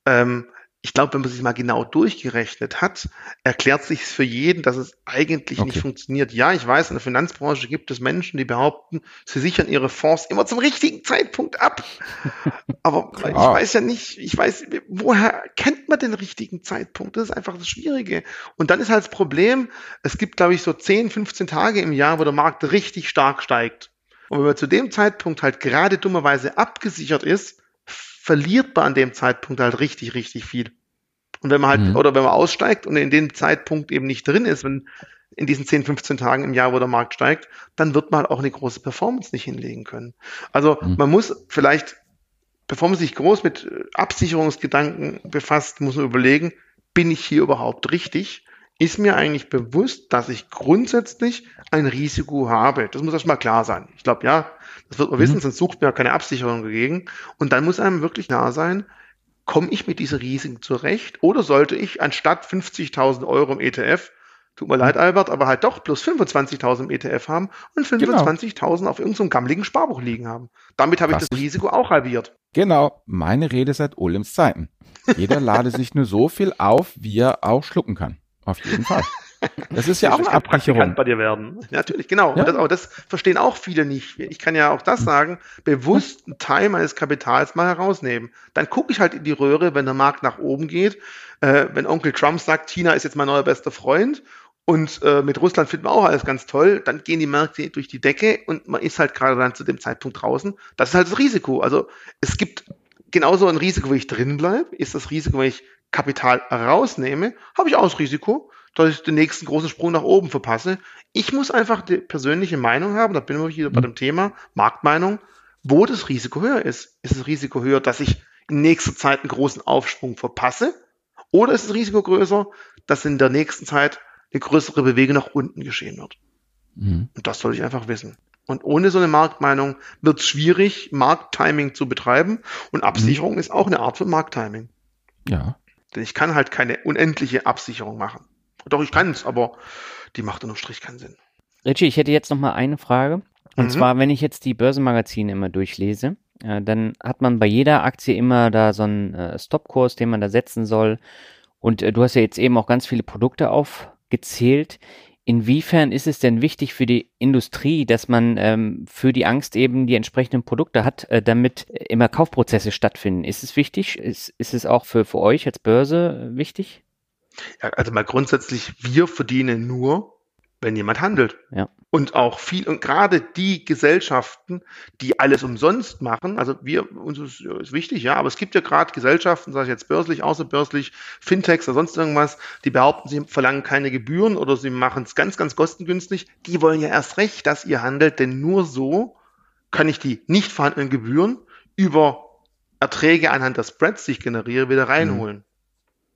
ähm, ich glaube, wenn man sich mal genau durchgerechnet hat, erklärt sich für jeden, dass es eigentlich okay. nicht funktioniert. Ja, ich weiß, in der Finanzbranche gibt es Menschen, die behaupten, sie sichern ihre Fonds immer zum richtigen Zeitpunkt ab. (laughs) Aber ich weiß ja nicht, ich weiß, woher kennt man den richtigen Zeitpunkt? Das ist einfach das Schwierige. Und dann ist halt das Problem, es gibt, glaube ich, so 10, 15 Tage im Jahr, wo der Markt richtig stark steigt. Und wenn man zu dem Zeitpunkt halt gerade dummerweise abgesichert ist, verliert man an dem Zeitpunkt halt richtig, richtig viel. Und wenn man halt, mhm. oder wenn man aussteigt und in dem Zeitpunkt eben nicht drin ist, wenn in diesen 10, 15 Tagen im Jahr, wo der Markt steigt, dann wird man halt auch eine große Performance nicht hinlegen können. Also mhm. man muss vielleicht, bevor man sich groß mit Absicherungsgedanken befasst, muss man überlegen, bin ich hier überhaupt richtig? Ist mir eigentlich bewusst, dass ich grundsätzlich ein Risiko habe? Das muss erstmal klar sein. Ich glaube, ja, das wird man mhm. wissen, sonst sucht man ja keine Absicherung dagegen. Und dann muss einem wirklich klar sein, komme ich mit diesen Risiken zurecht oder sollte ich anstatt 50.000 Euro im ETF, tut mir leid, Albert, aber halt doch plus 25.000 im ETF haben und 25.000 genau. auf irgendeinem gammeligen Sparbuch liegen haben. Damit habe ich das Risiko auch halbiert. Genau, meine Rede seit Olems Zeiten. Jeder lade sich nur so viel auf, wie er auch schlucken kann. Auf jeden Fall. (laughs) Das ist ja auch eine Absicherung. bei dir werden. Natürlich, genau. Ja. Das, aber das verstehen auch viele nicht. Ich kann ja auch das sagen, bewusst einen Teil meines Kapitals mal herausnehmen. Dann gucke ich halt in die Röhre, wenn der Markt nach oben geht. Äh, wenn Onkel Trump sagt, China ist jetzt mein neuer bester Freund und äh, mit Russland finden wir auch alles ganz toll, dann gehen die Märkte durch die Decke und man ist halt gerade dann zu dem Zeitpunkt draußen. Das ist halt das Risiko. Also es gibt genauso ein Risiko, wo ich drin bleibe, ist das Risiko, wenn ich Kapital rausnehme, habe ich auch das Risiko dass ich den nächsten großen Sprung nach oben verpasse. Ich muss einfach die persönliche Meinung haben, da bin ich wieder bei mhm. dem Thema Marktmeinung, wo das Risiko höher ist. Ist das Risiko höher, dass ich in nächster Zeit einen großen Aufschwung verpasse? Oder ist das Risiko größer, dass in der nächsten Zeit eine größere Bewegung nach unten geschehen wird? Mhm. Und das soll ich einfach wissen. Und ohne so eine Marktmeinung wird es schwierig, Markttiming zu betreiben. Und Absicherung mhm. ist auch eine Art von Markttiming. Ja. Denn ich kann halt keine unendliche Absicherung machen. Doch, ich kann es, aber die macht unterm Strich keinen Sinn. Richie, ich hätte jetzt noch mal eine Frage. Und mhm. zwar, wenn ich jetzt die Börsenmagazine immer durchlese, äh, dann hat man bei jeder Aktie immer da so einen äh, Stopkurs, den man da setzen soll. Und äh, du hast ja jetzt eben auch ganz viele Produkte aufgezählt. Inwiefern ist es denn wichtig für die Industrie, dass man ähm, für die Angst eben die entsprechenden Produkte hat, äh, damit immer Kaufprozesse stattfinden? Ist es wichtig? Ist, ist es auch für, für euch als Börse wichtig? Ja, also mal grundsätzlich, wir verdienen nur, wenn jemand handelt. Ja. Und auch viel, und gerade die Gesellschaften, die alles umsonst machen, also wir, uns ist, ist wichtig, ja, aber es gibt ja gerade Gesellschaften, sage ich jetzt börslich, außerbörslich, Fintechs oder sonst irgendwas, die behaupten, sie verlangen keine Gebühren oder sie machen es ganz, ganz kostengünstig. Die wollen ja erst recht, dass ihr handelt, denn nur so kann ich die nicht vorhandenen Gebühren über Erträge anhand der Spreads, die ich generiere, wieder reinholen. Mhm.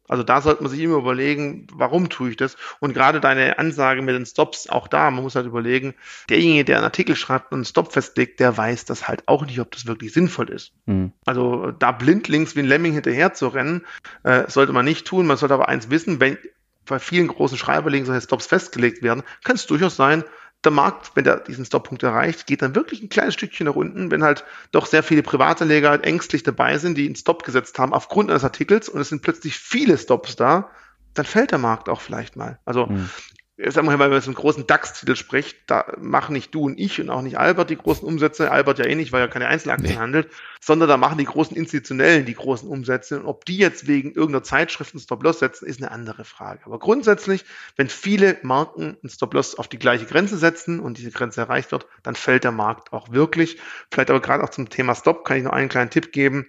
Also da sollte man sich immer überlegen, warum tue ich das? Und gerade deine Ansage mit den Stops, auch da, man muss halt überlegen, derjenige, der einen Artikel schreibt und einen Stop festlegt, der weiß das halt auch nicht, ob das wirklich sinnvoll ist. Mhm. Also da blindlings wie ein Lemming hinterher zu rennen, äh, sollte man nicht tun. Man sollte aber eins wissen, wenn bei vielen großen Schreiberlingen solche Stops festgelegt werden, kann es durchaus sein, der Markt, wenn der diesen Stoppunkt erreicht, geht dann wirklich ein kleines Stückchen nach unten, wenn halt doch sehr viele private Leger ängstlich dabei sind, die einen Stop gesetzt haben aufgrund eines Artikels und es sind plötzlich viele Stops da, dann fällt der Markt auch vielleicht mal. Also mhm sagen wir mal, wenn man so einen großen DAX-Titel spricht, da machen nicht du und ich und auch nicht Albert die großen Umsätze, Albert ja eh nicht, weil er keine Einzelaktien nee. handelt, sondern da machen die großen Institutionellen die großen Umsätze. Und ob die jetzt wegen irgendeiner Zeitschrift einen Stop-Loss setzen, ist eine andere Frage. Aber grundsätzlich, wenn viele Marken einen Stop-Loss auf die gleiche Grenze setzen und diese Grenze erreicht wird, dann fällt der Markt auch wirklich. Vielleicht aber gerade auch zum Thema Stop kann ich noch einen kleinen Tipp geben.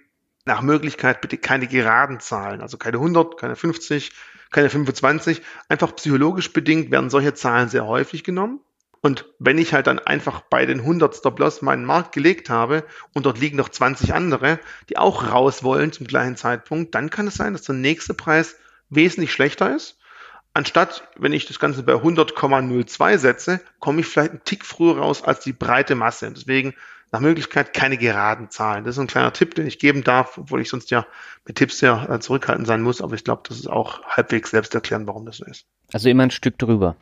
Nach Möglichkeit bitte keine geraden Zahlen, also keine 100, keine 50, keine 25. Einfach psychologisch bedingt werden solche Zahlen sehr häufig genommen. Und wenn ich halt dann einfach bei den 100 Stop-Loss meinen Markt gelegt habe und dort liegen noch 20 andere, die auch raus wollen zum gleichen Zeitpunkt, dann kann es sein, dass der nächste Preis wesentlich schlechter ist. Anstatt, wenn ich das Ganze bei 100,02 setze, komme ich vielleicht einen Tick früher raus als die breite Masse. Deswegen nach Möglichkeit keine geraden Zahlen. Das ist ein kleiner Tipp, den ich geben darf, obwohl ich sonst ja mit Tipps sehr äh, zurückhaltend sein muss, aber ich glaube, das ist auch halbwegs selbst erklären, warum das so ist. Also immer ein Stück drüber.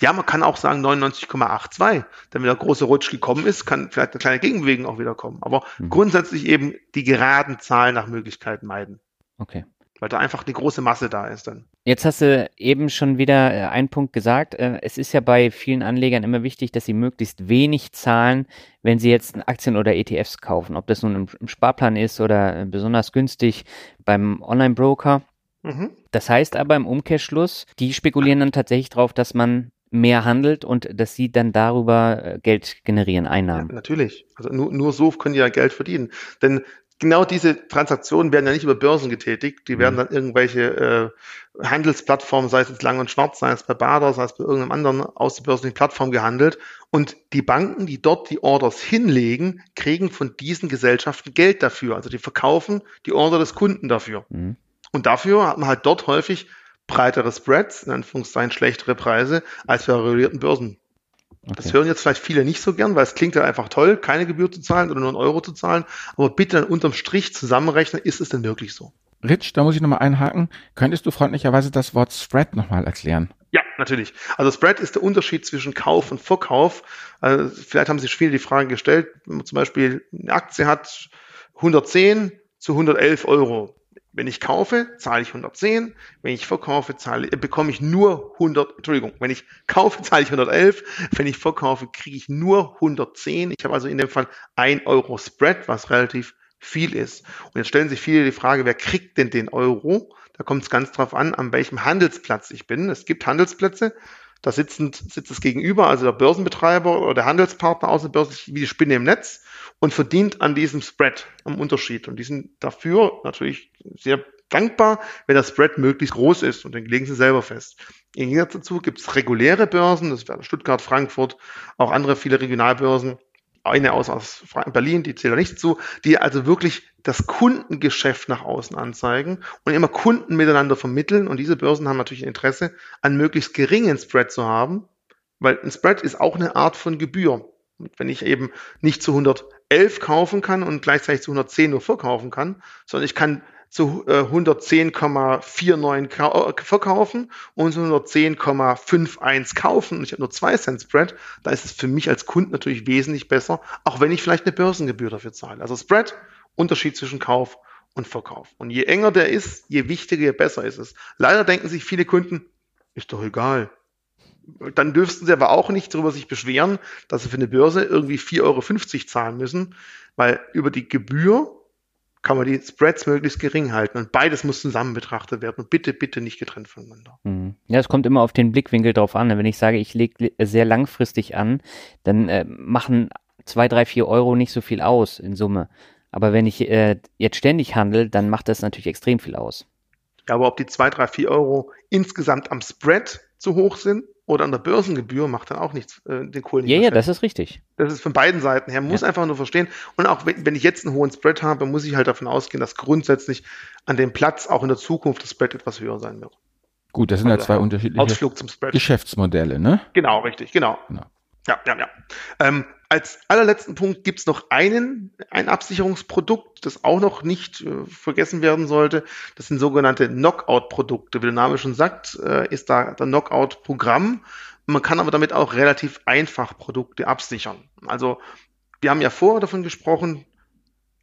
Ja, man kann auch sagen 99,82. Denn wenn der große Rutsch gekommen ist, kann vielleicht eine kleine Gegenbewegung auch wieder kommen. Aber mhm. grundsätzlich eben die geraden Zahlen nach Möglichkeit meiden. Okay weil da einfach eine große Masse da ist dann. Jetzt hast du eben schon wieder äh, einen Punkt gesagt. Äh, es ist ja bei vielen Anlegern immer wichtig, dass sie möglichst wenig zahlen, wenn sie jetzt Aktien oder ETFs kaufen. Ob das nun im, im Sparplan ist oder äh, besonders günstig beim Online-Broker. Mhm. Das heißt aber im Umkehrschluss, die spekulieren dann tatsächlich darauf, dass man mehr handelt und dass sie dann darüber Geld generieren, Einnahmen. Ja, natürlich. Also nur, nur so können die ja Geld verdienen. Denn genau diese Transaktionen werden ja nicht über Börsen getätigt, die werden mhm. dann irgendwelche äh, Handelsplattformen, sei es jetzt Lang und Schwarz, sei es bei Bader, sei es bei irgendeinem anderen außerbörslichen Plattform gehandelt. Und die Banken, die dort die Orders hinlegen, kriegen von diesen Gesellschaften Geld dafür. Also die verkaufen die Order des Kunden dafür. Mhm. Und dafür hat man halt dort häufig breitere Spreads, in Anführungszeichen schlechtere Preise, als bei regulierten Börsen. Okay. Das hören jetzt vielleicht viele nicht so gern, weil es klingt ja einfach toll, keine Gebühr zu zahlen oder nur einen Euro zu zahlen. Aber bitte dann unterm Strich zusammenrechnen, ist es denn wirklich so? Rich, da muss ich nochmal einhaken. Könntest du freundlicherweise das Wort Spread nochmal erklären? Ja, natürlich. Also Spread ist der Unterschied zwischen Kauf und Verkauf. Also vielleicht haben sich viele die Frage gestellt, wenn man zum Beispiel eine Aktie hat, 110 zu 111 Euro. Wenn ich kaufe, zahle ich 110. Wenn ich verkaufe, zahle, äh, bekomme ich nur 100, Entschuldigung, wenn ich kaufe, (laughs) zahle ich 111. Wenn ich verkaufe, kriege ich nur 110. Ich habe also in dem Fall ein Euro Spread, was relativ viel ist. Und jetzt stellen sich viele die Frage, wer kriegt denn den Euro? Da kommt es ganz drauf an, an welchem Handelsplatz ich bin. Es gibt Handelsplätze, da sitzen, sitzt es gegenüber, also der Börsenbetreiber oder der Handelspartner außerbörslich wie die Spinne im Netz und verdient an diesem Spread, am Unterschied. Und die sind dafür natürlich sehr dankbar, wenn der Spread möglichst groß ist und den legen sie selber fest. Im Gegensatz dazu gibt es reguläre Börsen, das wäre Stuttgart, Frankfurt, auch andere viele Regionalbörsen, eine aus, aus Berlin, die zählt da nicht zu, die also wirklich das Kundengeschäft nach außen anzeigen und immer Kunden miteinander vermitteln. Und diese Börsen haben natürlich ein Interesse, einen möglichst geringen Spread zu haben, weil ein Spread ist auch eine Art von Gebühr. Und wenn ich eben nicht zu 111 kaufen kann und gleichzeitig zu 110 nur verkaufen kann, sondern ich kann zu äh, 110,49 äh, verkaufen und zu 110,51 kaufen und ich habe nur 2 Cent Spread, da ist es für mich als Kunde natürlich wesentlich besser, auch wenn ich vielleicht eine Börsengebühr dafür zahle. Also Spread, Unterschied zwischen Kauf und Verkauf. Und je enger der ist, je wichtiger, je besser ist es. Leider denken sich viele Kunden, ist doch egal. Dann dürften sie aber auch nicht darüber sich beschweren, dass sie für eine Börse irgendwie 4,50 Euro zahlen müssen, weil über die Gebühr kann man die Spreads möglichst gering halten. Und beides muss zusammen betrachtet werden und bitte, bitte nicht getrennt voneinander. Mhm. Ja, es kommt immer auf den Blickwinkel drauf an. Wenn ich sage, ich lege sehr langfristig an, dann äh, machen zwei, drei, vier Euro nicht so viel aus in Summe. Aber wenn ich äh, jetzt ständig handle, dann macht das natürlich extrem viel aus. Ja, aber ob die zwei, drei, vier Euro insgesamt am Spread zu hoch sind oder an der Börsengebühr, macht dann auch nichts, äh, den Kohl nicht Ja, ja, das ist richtig. Das ist von beiden Seiten her, muss ja. einfach nur verstehen. Und auch wenn, wenn ich jetzt einen hohen Spread habe, muss ich halt davon ausgehen, dass grundsätzlich an dem Platz auch in der Zukunft das Spread etwas höher sein wird. Gut, das sind also ja zwei unterschiedliche Geschäftsmodelle, ne? Genau, richtig, genau. genau. Ja, ja, ja. Ähm, als allerletzten Punkt gibt es noch einen, ein Absicherungsprodukt, das auch noch nicht äh, vergessen werden sollte. Das sind sogenannte Knockout-Produkte. Wie der Name schon sagt, äh, ist da der Knockout-Programm. Man kann aber damit auch relativ einfach Produkte absichern. Also wir haben ja vorher davon gesprochen,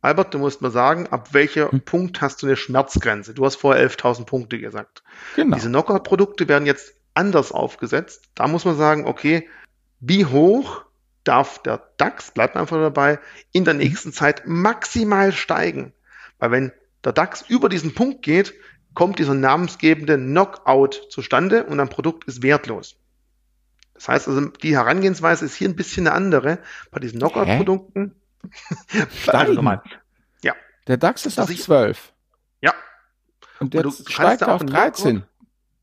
Albert, du musst mal sagen, ab welcher hm. Punkt hast du eine Schmerzgrenze? Du hast vorher 11.000 Punkte gesagt. Genau. Diese Knockout-Produkte werden jetzt anders aufgesetzt. Da muss man sagen, okay, wie hoch darf der DAX, bleibt einfach dabei, in der nächsten Zeit maximal steigen. Weil wenn der DAX über diesen Punkt geht, kommt dieser namensgebende Knockout zustande und ein Produkt ist wertlos. Das heißt also, die Herangehensweise ist hier ein bisschen eine andere. Bei diesen Knockout-Produkten. (laughs) also nochmal. Ja. Der DAX ist auf 12. Ja. Und jetzt steigt auf 13.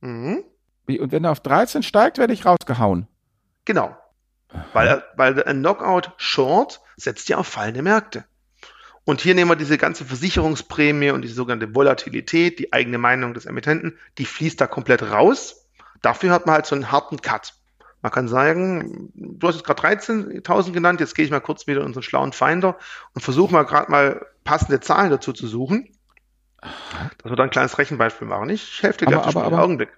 Mhm. Und wenn er auf 13 steigt, werde ich rausgehauen. Genau. Weil, weil ein Knockout Short setzt ja auf fallende Märkte. Und hier nehmen wir diese ganze Versicherungsprämie und die sogenannte Volatilität, die eigene Meinung des Emittenten, die fließt da komplett raus. Dafür hat man halt so einen harten Cut. Man kann sagen, du hast jetzt gerade 13.000 genannt, jetzt gehe ich mal kurz wieder in unseren schlauen Finder und versuche mal gerade mal passende Zahlen dazu zu suchen. Dass wir da ein kleines Rechenbeispiel machen. Ich helfe dir gleich aber, aber, Augenblick.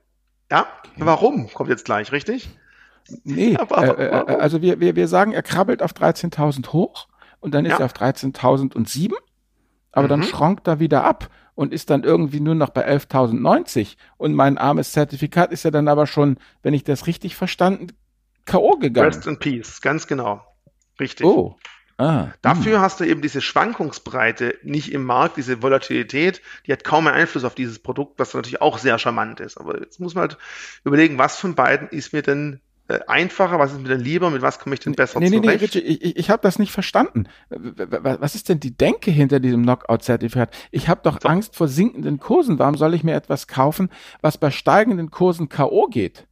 Ja, okay. warum? Kommt jetzt gleich, richtig? Nee, (laughs) aber, äh, äh, also wir, wir, wir sagen, er krabbelt auf 13.000 hoch und dann ist ja. er auf 13.007, aber mhm. dann schrankt er wieder ab und ist dann irgendwie nur noch bei 11.090 und mein armes Zertifikat ist ja dann aber schon, wenn ich das richtig verstanden, K.O. gegangen. Rest in Peace, ganz genau. Richtig. Oh. Ah, Dafür hm. hast du eben diese Schwankungsbreite nicht im Markt, diese Volatilität, die hat kaum einen Einfluss auf dieses Produkt, was natürlich auch sehr charmant ist. Aber jetzt muss man halt überlegen, was von beiden ist mir denn äh, einfacher? Was ist mir denn lieber? Mit was komme ich denn besser nee, zurecht? Nee, nee, Richie, ich, ich habe das nicht verstanden. Was ist denn die Denke hinter diesem Knockout-Zertifikat? Ich habe doch so. Angst vor sinkenden Kursen. Warum soll ich mir etwas kaufen, was bei steigenden Kursen K.O. geht?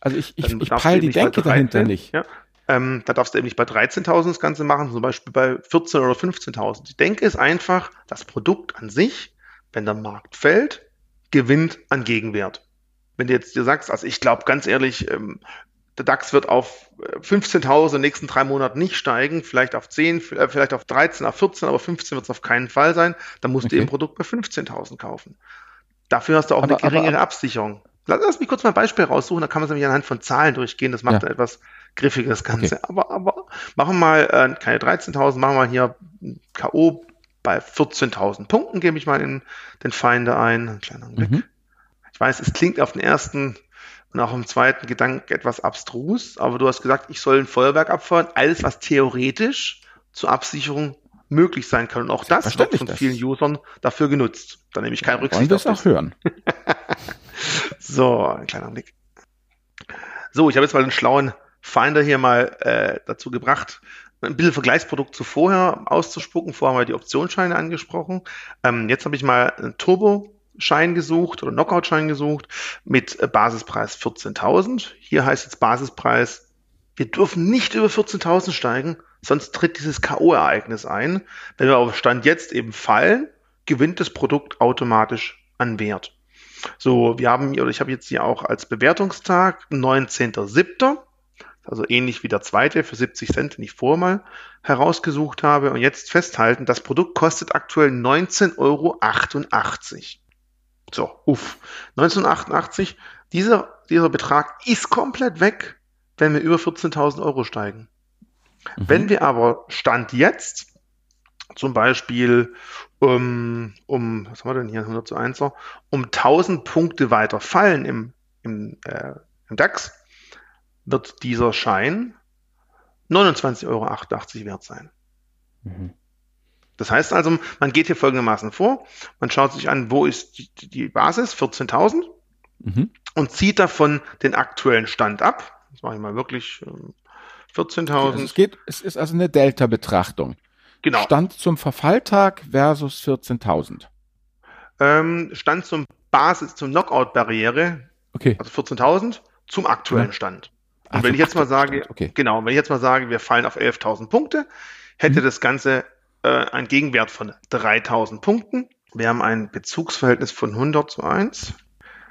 Also ich, ich, ich peile die Denke dahinter nicht. Ja. Ähm, da darfst du eben nicht bei 13.000 das Ganze machen, zum Beispiel bei 14.000 oder 15.000. Die Denke ist einfach, das Produkt an sich, wenn der Markt fällt, gewinnt an Gegenwert. Wenn du jetzt dir sagst, also ich glaube ganz ehrlich, ähm, der DAX wird auf 15.000 in den nächsten drei Monaten nicht steigen, vielleicht auf 10, äh, vielleicht auf 13, auf 14, aber 15 wird es auf keinen Fall sein. Dann musst okay. du eben ein Produkt bei 15.000 kaufen. Dafür hast du auch aber, eine geringere aber, Absicherung. Lass, mich kurz mal ein Beispiel raussuchen, da kann man es nämlich anhand von Zahlen durchgehen. Das macht ja. etwas griffiges Ganze. Okay. Aber, aber machen wir mal äh, keine 13.000, machen wir hier K.O. bei 14.000 Punkten, gebe ich mal in den Feinde ein. Ein kleiner Blick. Mhm. Ich weiß, es klingt auf den ersten und auch im zweiten Gedanken etwas abstrus, aber du hast gesagt, ich soll ein Feuerwerk abfeuern, alles, was theoretisch zur Absicherung möglich sein kann. Und auch das wird von das. vielen Usern dafür genutzt. Da nehme ich keine Rücksicht Wollen wir es auch hören. (laughs) so, ein kleiner Blick. So, ich habe jetzt mal einen schlauen Finder hier mal äh, dazu gebracht, ein bisschen Vergleichsprodukt zu vorher auszuspucken. Vorher haben wir die Optionsscheine angesprochen. Ähm, jetzt habe ich mal ein Turbo Schein gesucht oder Knockout-Schein gesucht mit äh, Basispreis 14.000. Hier heißt jetzt Basispreis, wir dürfen nicht über 14.000 steigen, sonst tritt dieses K.O.-Ereignis ein. Wenn wir auf Stand jetzt eben fallen, gewinnt das Produkt automatisch an Wert. So, wir haben, oder ich habe jetzt hier auch als Bewertungstag 19.07., also ähnlich wie der zweite für 70 Cent, den ich vorher mal herausgesucht habe. Und jetzt festhalten, das Produkt kostet aktuell 19,88 Euro. So, uff. 1988, dieser, dieser Betrag ist komplett weg, wenn wir über 14.000 Euro steigen. Mhm. Wenn wir aber Stand jetzt zum Beispiel um, um was haben wir denn hier, 100 zu 1 um 1000 Punkte weiter fallen im, im, äh, im DAX, wird dieser Schein 29,88 Euro wert sein. Mhm. Das heißt also, man geht hier folgendermaßen vor, man schaut sich an, wo ist die, die Basis, 14.000, mhm. und zieht davon den aktuellen Stand ab. Das mache ich mal wirklich 14.000. Also es geht, es ist also eine Delta-Betrachtung. Genau. Stand zum Verfalltag versus 14.000. Ähm, Stand zum Basis, zum Knockout-Barriere, okay. also 14.000, zum aktuellen. Stand. Und Ach, wenn ich jetzt mal sage, okay. genau, wenn ich jetzt mal sage, wir fallen auf 11.000 Punkte, hätte mhm. das Ganze äh, einen Gegenwert von 3.000 Punkten. Wir haben ein Bezugsverhältnis von 100 zu 1.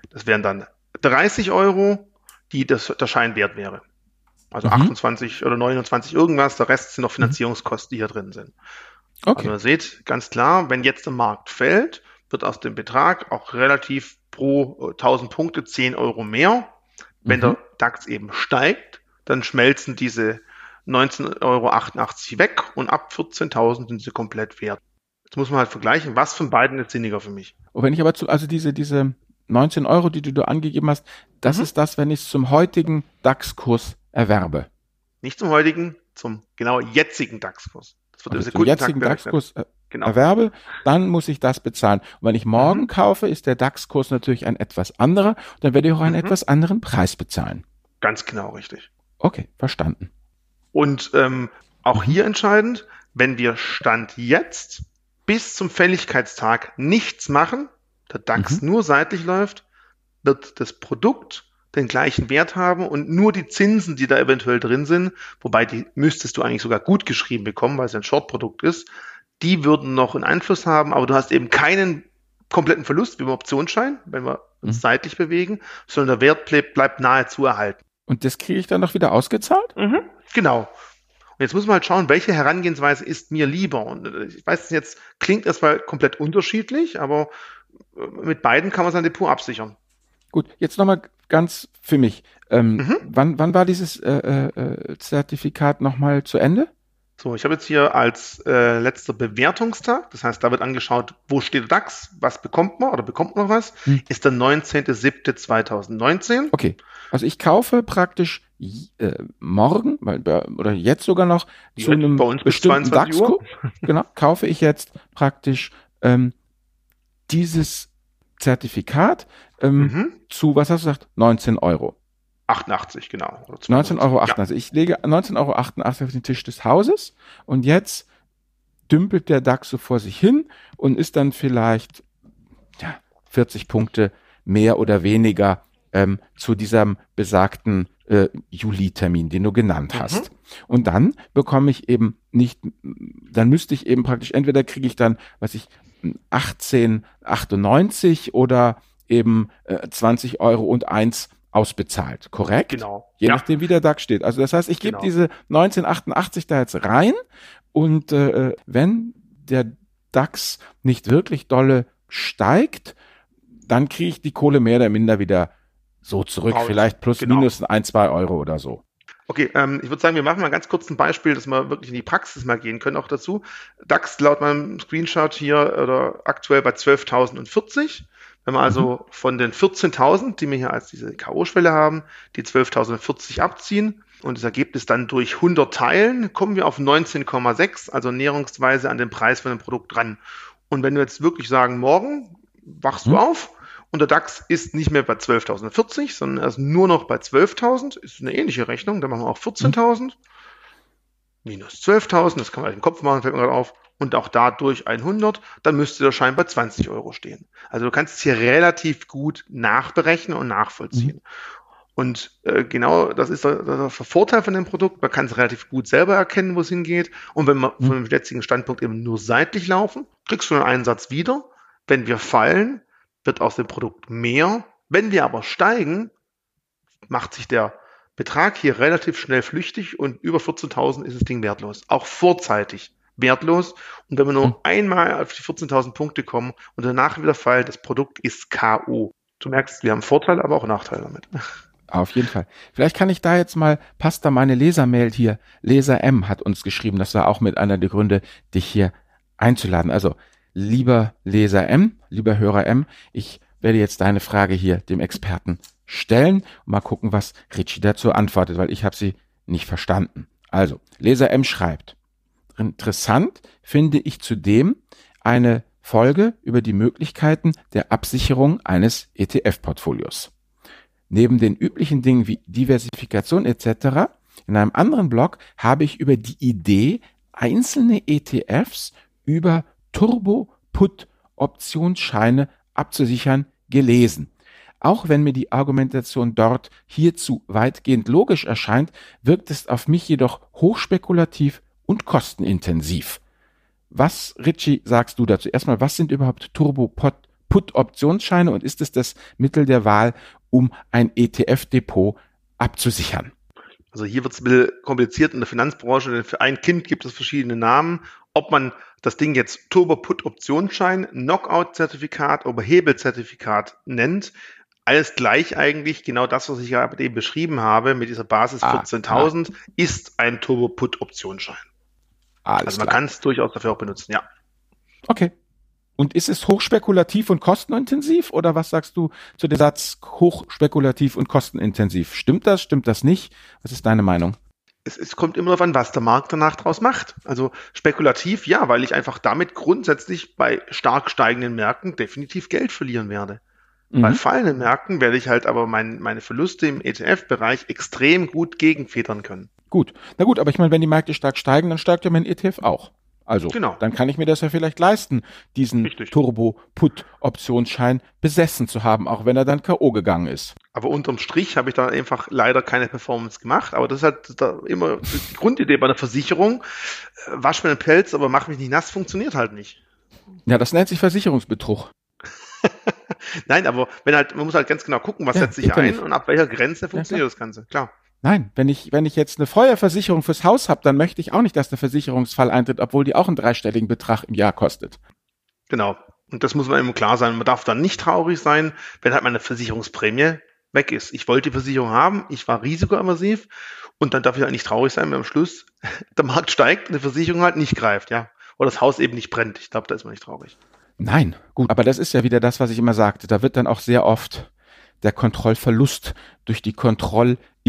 Das wären dann 30 Euro, die das, der Scheinwert wäre. Also mhm. 28 oder 29 irgendwas, der Rest sind noch mhm. Finanzierungskosten, die hier drin sind. Okay. Also ihr seht ganz klar, wenn jetzt der Markt fällt, wird aus dem Betrag auch relativ pro 1000 Punkte 10 Euro mehr. Wenn mhm. der DAX eben steigt, dann schmelzen diese 19,88 Euro weg und ab 14.000 sind sie komplett wert. Jetzt muss man halt vergleichen, was von beiden ist sinniger für mich. Und wenn ich aber zu, also diese, diese 19 Euro, die du da angegeben hast, das mhm. ist das, wenn ich es zum heutigen DAX-Kurs erwerbe. Nicht zum heutigen, zum genau jetzigen DAX-Kurs. Das wird also zum jetzigen DAX-Kurs äh, genau. erwerbe, dann muss ich das bezahlen. Und wenn ich morgen mhm. kaufe, ist der DAX-Kurs natürlich ein etwas anderer. Dann werde ich auch einen mhm. etwas anderen Preis bezahlen. Ganz genau richtig. Okay, verstanden. Und ähm, auch hier entscheidend, wenn wir Stand jetzt bis zum Fälligkeitstag nichts machen, der DAX mhm. nur seitlich läuft, wird das Produkt den gleichen Wert haben und nur die Zinsen, die da eventuell drin sind, wobei die müsstest du eigentlich sogar gut geschrieben bekommen, weil es ein Short-Produkt ist, die würden noch einen Einfluss haben, aber du hast eben keinen kompletten Verlust wie im Optionsschein, wenn wir uns mhm. seitlich bewegen, sondern der Wert bleibt, bleibt nahezu erhalten. Und das kriege ich dann noch wieder ausgezahlt? Mhm, genau. Und jetzt muss man halt schauen, welche Herangehensweise ist mir lieber. Und äh, ich weiß, jetzt klingt erstmal komplett unterschiedlich, aber äh, mit beiden kann man sein Depot absichern. Gut, jetzt nochmal ganz für mich. Ähm, mhm. wann, wann war dieses äh, äh, Zertifikat nochmal zu Ende? So, ich habe jetzt hier als äh, letzter Bewertungstag, das heißt, da wird angeschaut, wo steht der DAX, was bekommt man oder bekommt man noch was, hm. ist der 19.07.2019. Okay, also ich kaufe praktisch äh, morgen oder jetzt sogar noch ja, zu einem bestimmten DAX, genau, kaufe ich jetzt praktisch ähm, dieses Zertifikat ähm, mhm. zu, was hast du gesagt, 19 Euro. 88, genau. 19,88 Euro. Ja. Ich lege 19,88 Euro auf den Tisch des Hauses und jetzt dümpelt der DAX so vor sich hin und ist dann vielleicht ja, 40 Punkte mehr oder weniger ähm, zu diesem besagten äh, Juli-Termin, den du genannt mhm. hast. Mhm. Und dann bekomme ich eben nicht, dann müsste ich eben praktisch, entweder kriege ich dann, was ich, 1898 oder eben äh, 20 Euro und eins ausbezahlt, korrekt? Genau. Je ja. nachdem, wie der DAX steht. Also das heißt, ich gebe genau. diese 1988 da jetzt rein und äh, wenn der DAX nicht wirklich dolle steigt, dann kriege ich die Kohle mehr oder minder wieder so zurück, Raus. vielleicht plus genau. minus ein, zwei Euro oder so. Okay, ähm, ich würde sagen, wir machen mal ganz kurz ein Beispiel, dass wir wirklich in die Praxis mal gehen können auch dazu. DAX laut meinem Screenshot hier oder aktuell bei 12.040. Wenn wir also mhm. von den 14.000, die wir hier als diese K.O.-Schwelle haben, die 12.040 abziehen und das Ergebnis dann durch 100 teilen, kommen wir auf 19,6, also näherungsweise an den Preis von dem Produkt dran. Und wenn wir jetzt wirklich sagen, morgen wachst mhm. du auf und der DAX ist nicht mehr bei 12.040, sondern er ist nur noch bei 12.000, ist eine ähnliche Rechnung, dann machen wir auch 14.000 mhm. minus 12.000, das kann man im Kopf machen, fällt mir gerade auf, und auch dadurch 100, dann müsste der Schein bei 20 Euro stehen. Also du kannst es hier relativ gut nachberechnen und nachvollziehen. Mhm. Und äh, genau das ist der, der, Vorteil von dem Produkt. Man kann es relativ gut selber erkennen, wo es hingeht. Und wenn wir mhm. von dem jetzigen Standpunkt eben nur seitlich laufen, kriegst du den Einsatz wieder. Wenn wir fallen, wird aus dem Produkt mehr. Wenn wir aber steigen, macht sich der Betrag hier relativ schnell flüchtig und über 14.000 ist das Ding wertlos. Auch vorzeitig wertlos. Und wenn wir nur mhm. einmal auf die 14.000 Punkte kommen und danach wieder fallen, das Produkt ist K.O. Du merkst, wir haben Vorteile, aber auch Nachteile damit. Auf jeden Fall. Vielleicht kann ich da jetzt mal, passt da meine Lesermail hier. Leser M hat uns geschrieben, das war auch mit einer der Gründe, dich hier einzuladen. Also, lieber Leser M, lieber Hörer M, ich werde jetzt deine Frage hier dem Experten stellen und mal gucken, was Richie dazu antwortet, weil ich habe sie nicht verstanden. Also, Leser M schreibt, interessant finde ich zudem eine Folge über die Möglichkeiten der Absicherung eines ETF-Portfolios. Neben den üblichen Dingen wie Diversifikation etc. in einem anderen Blog habe ich über die Idee, einzelne ETFs über Turbo-Put-Optionsscheine abzusichern, gelesen. Auch wenn mir die Argumentation dort hierzu weitgehend logisch erscheint, wirkt es auf mich jedoch hochspekulativ und kostenintensiv. Was, Richie, sagst du dazu? Erstmal, was sind überhaupt Turbo-Put-Optionsscheine und ist es das Mittel der Wahl, um ein ETF-Depot abzusichern? Also hier wird es ein bisschen kompliziert in der Finanzbranche, denn für ein Kind gibt es verschiedene Namen. Ob man das Ding jetzt Turbo-Put-Optionsschein, Knockout-Zertifikat oder Hebel-Zertifikat nennt, alles gleich eigentlich. Genau das, was ich ja eben beschrieben habe mit dieser Basis ah, 14.000, ah. ist ein Turbo-Put-Optionsschein. also man kann es durchaus dafür auch benutzen, ja. Okay. Und ist es hochspekulativ und kostenintensiv oder was sagst du zu dem Satz hochspekulativ und kostenintensiv? Stimmt das? Stimmt das nicht? Was ist deine Meinung? Es, es kommt immer darauf an, was der Markt danach draus macht. Also spekulativ, ja, weil ich einfach damit grundsätzlich bei stark steigenden Märkten definitiv Geld verlieren werde. Mhm. Bei fallenden Märkten werde ich halt aber mein, meine Verluste im ETF-Bereich extrem gut gegenfedern können. Gut. Na gut, aber ich meine, wenn die Märkte stark steigen, dann steigt ja mein ETF auch. Also, genau. dann kann ich mir das ja vielleicht leisten, diesen Turbo-Put-Optionsschein besessen zu haben, auch wenn er dann K.O. gegangen ist. Aber unterm Strich habe ich da einfach leider keine Performance gemacht. Aber das ist halt da immer die Grundidee bei einer Versicherung. Äh, wasch mir den Pelz, aber mach mich nicht nass, funktioniert halt nicht. Ja, das nennt sich Versicherungsbetrug. (laughs) Nein, aber wenn halt, man muss halt ganz genau gucken, was ja, setzt sich ein nicht. und ab welcher Grenze funktioniert ja, das Ganze, klar. Nein, wenn ich, wenn ich jetzt eine Feuerversicherung fürs Haus habe, dann möchte ich auch nicht, dass der Versicherungsfall eintritt, obwohl die auch einen dreistelligen Betrag im Jahr kostet. Genau. Und das muss man eben klar sein. Man darf dann nicht traurig sein, wenn halt meine Versicherungsprämie weg ist. Ich wollte die Versicherung haben, ich war risikoaversiv und dann darf ich halt nicht traurig sein, wenn am Schluss (laughs) der Markt steigt und die Versicherung halt nicht greift, ja. Oder das Haus eben nicht brennt. Ich glaube, da ist man nicht traurig. Nein, gut, aber das ist ja wieder das, was ich immer sagte. Da wird dann auch sehr oft der Kontrollverlust durch die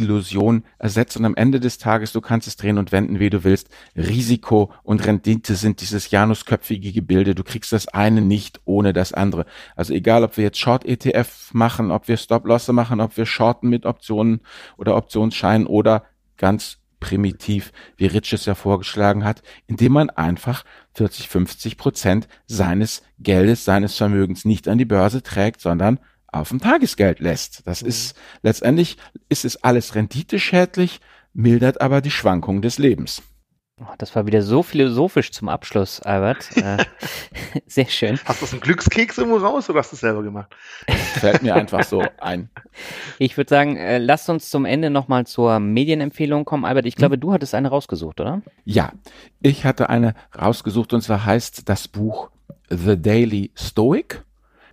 Kontrollillusion ersetzt und am Ende des Tages, du kannst es drehen und wenden, wie du willst. Risiko und Rendite sind dieses janusköpfige Gebilde. Du kriegst das eine nicht ohne das andere. Also egal, ob wir jetzt Short ETF machen, ob wir Stop-Losse machen, ob wir shorten mit Optionen oder Optionsscheinen oder ganz primitiv, wie Rich es ja vorgeschlagen hat, indem man einfach 40, 50 Prozent seines Geldes, seines Vermögens nicht an die Börse trägt, sondern auf dem Tagesgeld lässt. Das mhm. ist letztendlich ist es alles renditeschädlich, mildert aber die Schwankungen des Lebens. Oh, das war wieder so philosophisch zum Abschluss, Albert. (laughs) Äh, (laughs) sehr schön. Hast du so einen Glückskeks irgendwo raus oder hast du es selber gemacht? Fällt mir einfach so (laughs) ein. Ich würde sagen, äh, lasst uns zum Ende nochmal zur Medienempfehlung kommen. Albert, ich glaube, hm? du hattest eine rausgesucht, oder? Ja, ich hatte eine rausgesucht und zwar heißt das Buch The Daily Stoic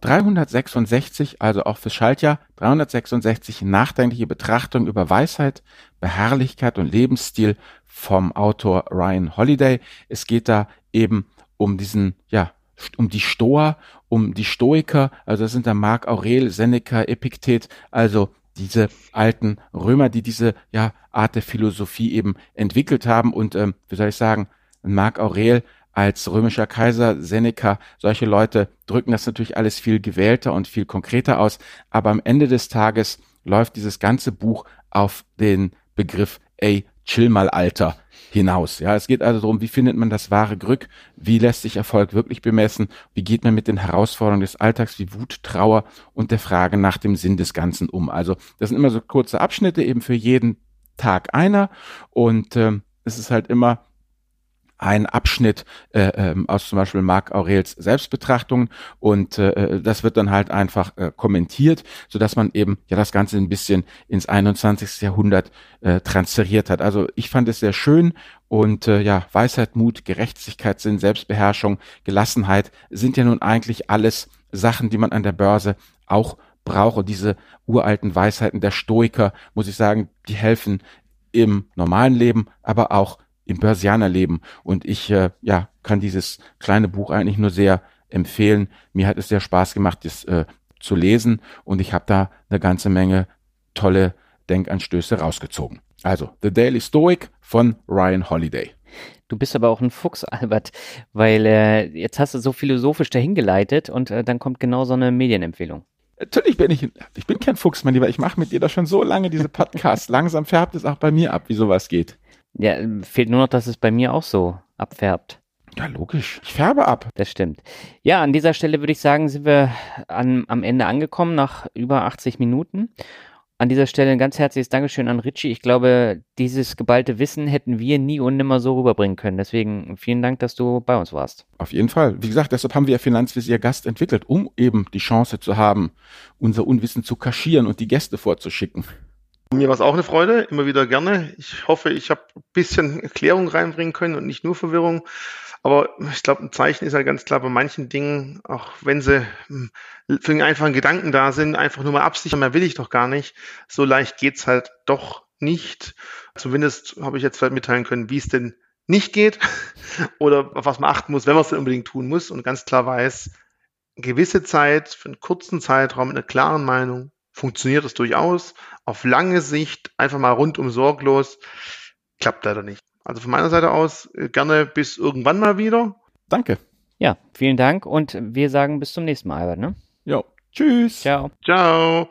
366, also auch fürs Schaltjahr, 366 nachdenkliche Betrachtungen über Weisheit, Beharrlichkeit und Lebensstil vom Autor Ryan Holiday. Es geht da eben um diesen, ja, um die Stoa, um die Stoiker, also das sind da Marc Aurel, Seneca, Epiktet, also diese alten Römer, die diese ja, Art der Philosophie eben entwickelt haben und ähm, wie soll ich sagen, Marc Aurel als römischer Kaiser, Seneca, solche Leute drücken das natürlich alles viel gewählter und viel konkreter aus. Aber am Ende des Tages läuft dieses ganze Buch auf den Begriff, ey, chill mal, Alter, hinaus. Ja, es geht also darum, wie findet man das wahre Glück? Wie lässt sich Erfolg wirklich bemessen? Wie geht man mit den Herausforderungen des Alltags wie Wut, Trauer und der Frage nach dem Sinn des Ganzen um? Also, das sind immer so kurze Abschnitte, eben für jeden Tag einer. Und ähm, es ist halt immer ein Abschnitt äh, ähm, aus zum Beispiel Marc Aurels Selbstbetrachtung und äh, äh, das wird dann halt einfach äh, kommentiert, so dass man eben ja das Ganze ein bisschen ins 21. Jahrhundert äh, transferiert hat. Also ich fand es sehr schön und äh, ja Weisheit, Mut, Gerechtigkeit, Sinn, Selbstbeherrschung, Gelassenheit sind ja nun eigentlich alles Sachen, die man an der Börse auch braucht. Und diese uralten Weisheiten der Stoiker, muss ich sagen, die helfen im normalen Leben, aber auch im Börsianerleben. Und ich äh, ja, kann dieses kleine Buch eigentlich nur sehr empfehlen. Mir hat es sehr Spaß gemacht, das äh, zu lesen und ich habe da eine ganze Menge tolle Denkanstöße rausgezogen. Also The Daily Stoic von Ryan Holiday. Du bist aber auch ein Fuchs, Albert, weil äh, jetzt hast du so philosophisch dahingeleitet und äh, dann kommt genau so eine Medienempfehlung. Natürlich bin ich, ich bin kein Fuchs, mein Lieber. Ich mache mit dir doch schon so lange diese Podcasts. (laughs) Langsam färbt es auch bei mir ab, wie sowas geht. Ja, fehlt nur noch, dass es bei mir auch so abfärbt. Ja, logisch. Ich färbe ab. Das stimmt. Ja, an dieser Stelle würde ich sagen, sind wir an, am Ende angekommen nach über 80 Minuten. An dieser Stelle ein ganz herzliches Dankeschön an Richie. Ich glaube, dieses geballte Wissen hätten wir nie und nimmer so rüberbringen können. Deswegen vielen Dank, dass du bei uns warst. Auf jeden Fall. Wie gesagt, deshalb haben wir Finanzvisier Gast entwickelt, um eben die Chance zu haben, unser Unwissen zu kaschieren und die Gäste vorzuschicken. Mir war es auch eine Freude, immer wieder gerne. Ich hoffe, ich habe ein bisschen Erklärung reinbringen können und nicht nur Verwirrung. Aber ich glaube, ein Zeichen ist halt ganz klar bei manchen Dingen, auch wenn sie hm, für einen einfachen Gedanken da sind, einfach nur mal absichern, mehr will ich doch gar nicht. So leicht geht's halt doch nicht. Zumindest habe ich jetzt vielleicht mitteilen können, wie es denn nicht geht (laughs) oder auf was man achten muss, wenn man es denn unbedingt tun muss und ganz klar weiß, gewisse Zeit, für einen kurzen Zeitraum mit einer klaren Meinung funktioniert es durchaus. Auf lange Sicht einfach mal rundum sorglos klappt leider nicht. Also von meiner Seite aus äh, gerne bis irgendwann mal wieder. Danke. Ja, vielen Dank und wir sagen bis zum nächsten Mal, Albert. Ne? Jo. Tschüss. Ciao. Ciao.